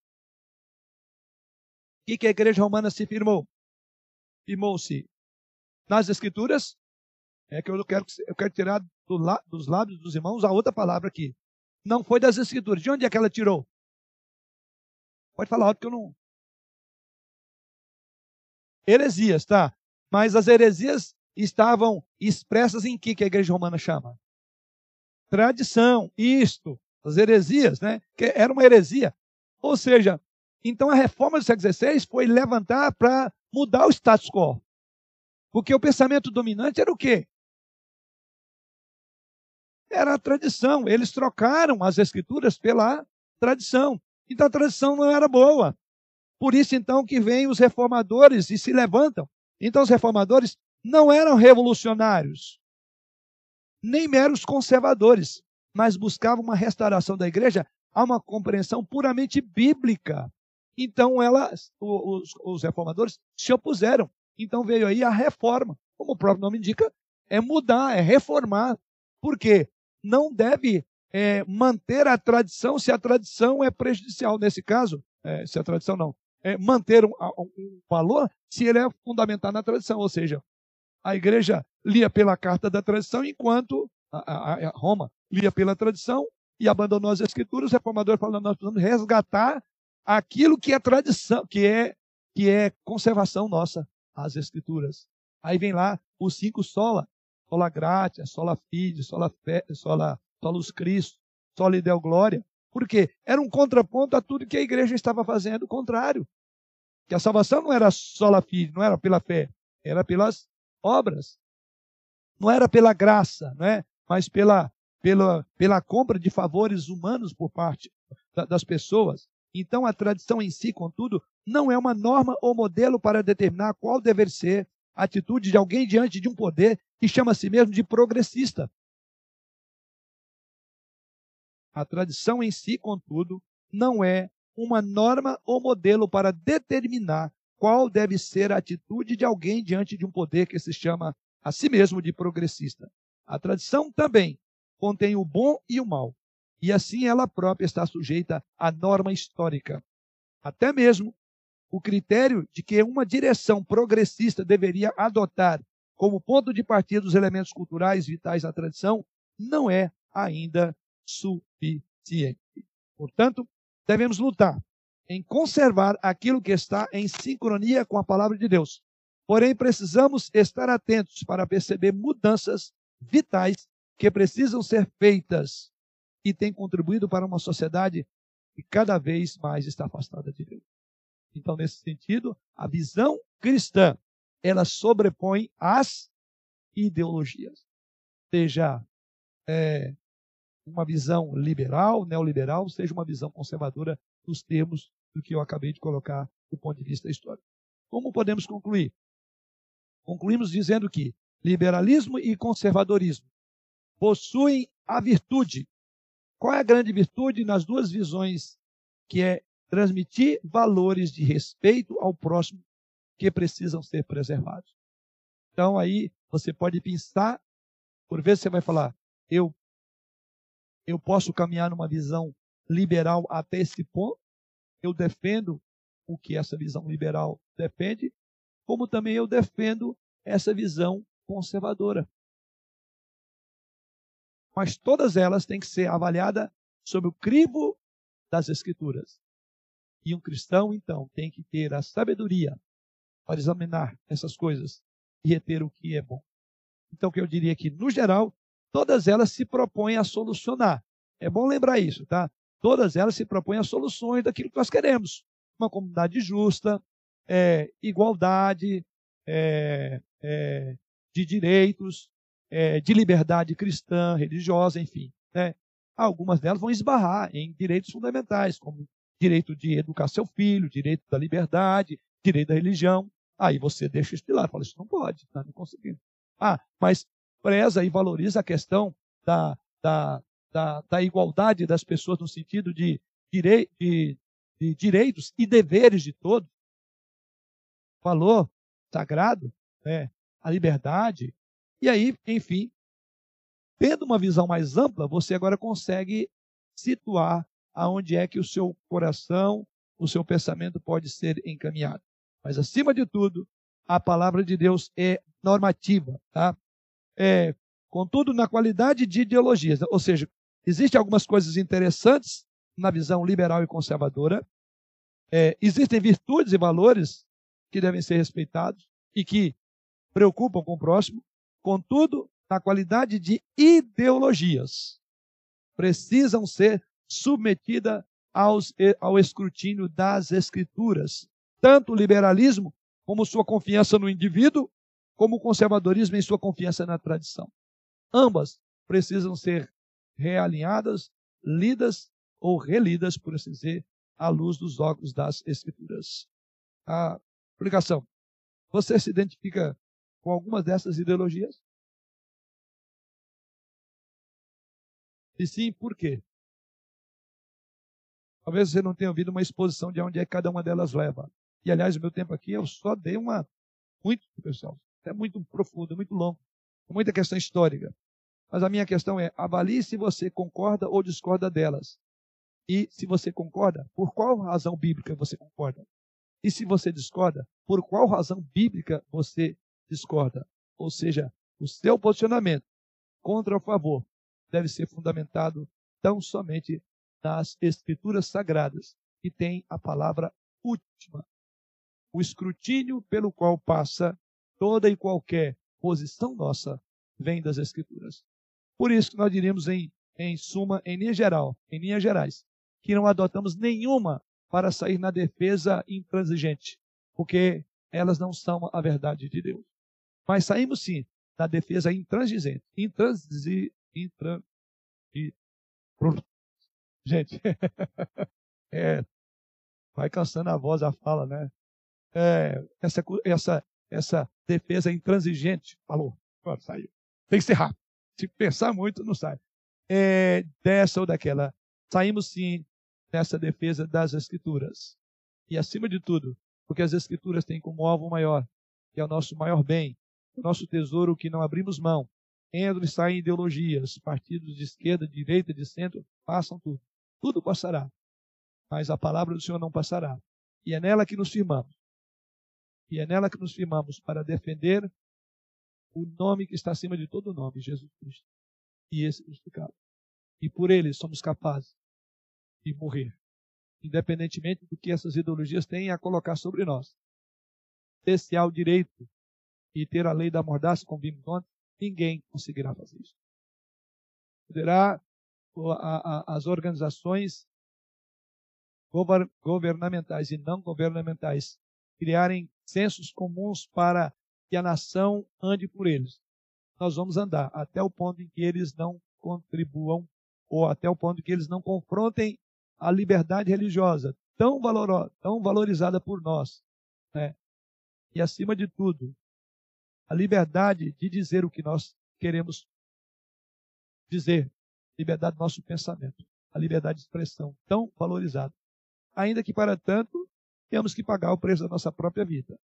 que, que a igreja romana se firmou? Firmou-se nas escrituras. É que eu quero, eu quero tirar do, dos lábios dos irmãos a outra palavra aqui. Não foi das escrituras. De onde é que ela tirou? Pode falar alto que eu não, Heresias, tá? Mas as heresias estavam expressas em que, que a igreja romana chama? Tradição, isto, as heresias, né? Que era uma heresia. Ou seja, então a reforma do século XVI foi levantar para mudar o status quo. Porque o pensamento dominante era o quê? Era a tradição. Eles trocaram as escrituras pela tradição. Então a tradição não era boa. Por isso então que vêm os reformadores e se levantam. Então os reformadores não eram revolucionários, nem meros conservadores, mas buscavam uma restauração da igreja a uma compreensão puramente bíblica. Então ela, os, os reformadores se opuseram. Então veio aí a reforma. Como o próprio nome indica, é mudar, é reformar. Por quê? Não deve é, manter a tradição se a tradição é prejudicial. Nesse caso, é, se a tradição não, é, manter um, um, valor se ele é fundamentado na tradição. Ou seja, a igreja lia pela carta da tradição, enquanto a, a, a Roma lia pela tradição e abandonou as escrituras. Os reformadores falaram: nós precisamos resgatar aquilo que é tradição, que é, que é conservação nossa, as escrituras. Aí vem lá os cinco sola, sola gratia, sola fide, sola fé, sola, solus Cristo, sola deu glória. Por quê? Era um contraponto a tudo que a igreja estava fazendo, o contrário. Que a salvação não era sola fide, não era pela fé, era pelas obras. Não era pela graça, não é? mas pela, pela, pela compra de favores humanos por parte das pessoas. Então, a tradição em si, contudo, não é uma norma ou modelo para determinar qual deve ser a atitude de alguém diante de um poder que chama a si mesmo de progressista. A tradição em si, contudo, não é uma norma ou modelo para determinar qual deve ser a atitude de alguém diante de um poder que se chama a si mesmo de progressista. A tradição também contém o bom e o mal, e assim ela própria está sujeita à norma histórica. Até mesmo o critério de que uma direção progressista deveria adotar como ponto de partida os elementos culturais vitais da tradição não é ainda suficiente. Portanto, devemos lutar em conservar aquilo que está em sincronia com a palavra de Deus. Porém, precisamos estar atentos para perceber mudanças vitais que precisam ser feitas e têm contribuído para uma sociedade que cada vez mais está afastada de Deus. Então, nesse sentido, a visão cristã, ela sobrepõe as ideologias. Seja é, uma visão liberal, neoliberal, seja uma visão conservadora nos termos do que eu acabei de colocar do ponto de vista histórico. Como podemos concluir? Concluímos dizendo que liberalismo e conservadorismo possuem a virtude. Qual é a grande virtude nas duas visões? Que é transmitir valores de respeito ao próximo que precisam ser preservados. Então aí você pode pensar, por vezes você vai falar, eu eu posso caminhar numa visão liberal até esse ponto, eu defendo o que essa visão liberal defende, como também eu defendo essa visão conservadora. Mas todas elas têm que ser avaliadas sob o crivo das Escrituras. E um cristão, então, tem que ter a sabedoria para examinar essas coisas e reter o que é bom. Então, o que eu diria que, no geral, todas elas se propõem a solucionar. É bom lembrar isso, tá? Todas elas se propõem a soluções daquilo que nós queremos. Uma comunidade justa, é, igualdade é, é, de direitos, é, de liberdade cristã, religiosa, enfim. Né? Algumas delas vão esbarrar em direitos fundamentais, como direito de educar seu filho, direito da liberdade, direito da religião. Aí você deixa isso de lado, fala, isso não pode, tá, não conseguindo. Ah, mas preza e valoriza a questão da, da, da, da igualdade das pessoas no sentido de, direi, de, de direitos e deveres de todos. Valor sagrado, né? a liberdade. E aí, enfim, tendo uma visão mais ampla, você agora consegue situar aonde é que o seu coração, o seu pensamento pode ser encaminhado. Mas acima de tudo, a palavra de Deus é normativa, tá? É, contudo, na qualidade de ideologias, ou seja, existem algumas coisas interessantes na visão liberal e conservadora, é, existem virtudes e valores que devem ser respeitados e que preocupam com o próximo, contudo, na qualidade de ideologias, precisam ser submetidas aos, ao escrutínio das Escrituras. Tanto o liberalismo, como sua confiança no indivíduo, como o conservadorismo em sua confiança na tradição. Ambas precisam ser realinhadas, lidas ou relidas, por assim dizer, à luz dos óculos das Escrituras. A explicação. Você se identifica com algumas dessas ideologias? E sim, por quê? Talvez você não tenha ouvido uma exposição de onde é que cada uma delas leva. E, aliás, o meu tempo aqui eu só dei uma. Muito, pessoal. É muito profundo, muito longo. Muita questão histórica. Mas a minha questão é: avalie se você concorda ou discorda delas. E se você concorda, por qual razão bíblica você concorda? E se você discorda, por qual razão bíblica você discorda? Ou seja, o seu posicionamento contra ou a favor deve ser fundamentado tão somente nas escrituras sagradas, que tem a palavra última. O escrutínio pelo qual passa toda e qualquer posição nossa vem das escrituras. Por isso que nós diríamos em, em suma, em linha geral, em linhas gerais, que não adotamos nenhuma para sair na defesa intransigente, porque elas não são a verdade de Deus. Mas saímos sim na defesa intransigente, intransi, intran, gente, (laughs) é, vai cansando a voz, a fala, né? É, essa, essa, essa defesa intransigente, falou, saiu. Tem que ser rápido. Se pensar muito, não sai. É, dessa ou daquela. Saímos sim nessa defesa das Escrituras. E acima de tudo, porque as Escrituras têm como alvo maior, que é o nosso maior bem, o nosso tesouro que não abrimos mão. Entram e saem ideologias, partidos de esquerda, de direita, de centro, passam tudo. Tudo passará. Mas a palavra do Senhor não passará. E é nela que nos firmamos. E é nela que nos firmamos para defender o nome que está acima de todo nome, Jesus Cristo. E esse crucificado. E por ele somos capazes de morrer, independentemente do que essas ideologias têm a colocar sobre nós. Especial direito e ter a lei da mordaça, como vimos ontem, ninguém conseguirá fazer isso. Poderá a, a, as organizações governamentais e não governamentais criarem censos comuns para que a nação ande por eles. Nós vamos andar até o ponto em que eles não contribuam ou até o ponto em que eles não confrontem a liberdade religiosa, tão, valoro, tão valorizada por nós. Né? E, acima de tudo, a liberdade de dizer o que nós queremos dizer, liberdade do nosso pensamento, a liberdade de expressão, tão valorizada. Ainda que, para tanto, temos que pagar o preço da nossa própria vida.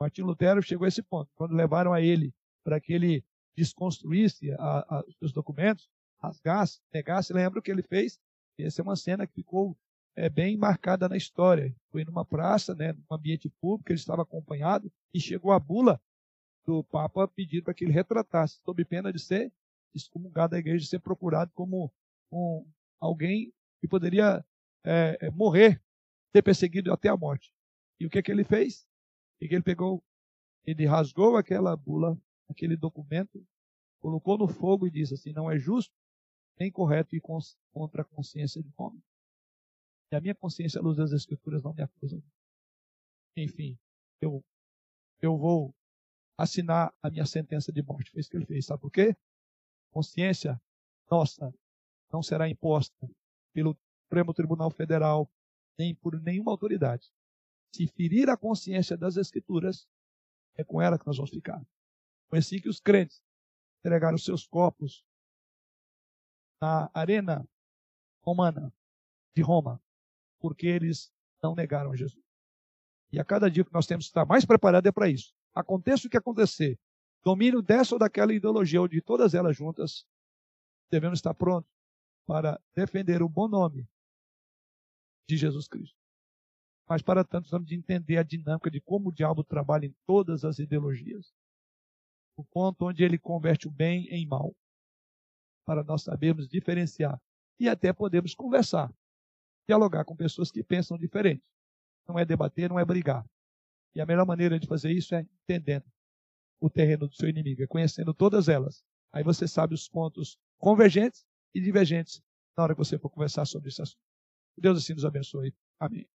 Martinho Lutero chegou a esse ponto. Quando levaram a ele para que ele desconstruísse a, a, os documentos, rasgasse, negasse, lembra o que ele fez? Essa é uma cena que ficou é, bem marcada na história. Foi numa praça, né, num ambiente público, ele estava acompanhado e chegou a bula do Papa pedindo para que ele retratasse, sob pena de ser excomungado da igreja, de ser procurado como um, alguém que poderia é, é, morrer, ser perseguido até a morte. E o que, é que ele fez? E que ele pegou, ele rasgou aquela bula, aquele documento, colocou no fogo e disse assim: não é justo nem correto e contra a consciência de homem. E a minha consciência, à luz das Escrituras, não me acusa. Enfim, eu, eu vou assinar a minha sentença de morte. Foi isso que ele fez. Sabe por quê? Consciência nossa não será imposta pelo Supremo Tribunal Federal, nem por nenhuma autoridade. Se ferir a consciência das Escrituras, é com ela que nós vamos ficar. Foi assim que os crentes entregaram seus corpos na arena romana de Roma, porque eles não negaram Jesus. E a cada dia que nós temos que estar mais preparados é para isso. Aconteça o que acontecer, domínio dessa ou daquela ideologia ou de todas elas juntas, devemos estar prontos para defender o bom nome de Jesus Cristo. Mas para tanto, precisamos de entender a dinâmica de como o diabo trabalha em todas as ideologias. O ponto onde ele converte o bem em mal. Para nós sabermos diferenciar. E até podemos conversar. Dialogar com pessoas que pensam diferente. Não é debater, não é brigar. E a melhor maneira de fazer isso é entendendo o terreno do seu inimigo, é conhecendo todas elas. Aí você sabe os pontos convergentes e divergentes na hora que você for conversar sobre esse assunto. Deus assim nos abençoe. Amém.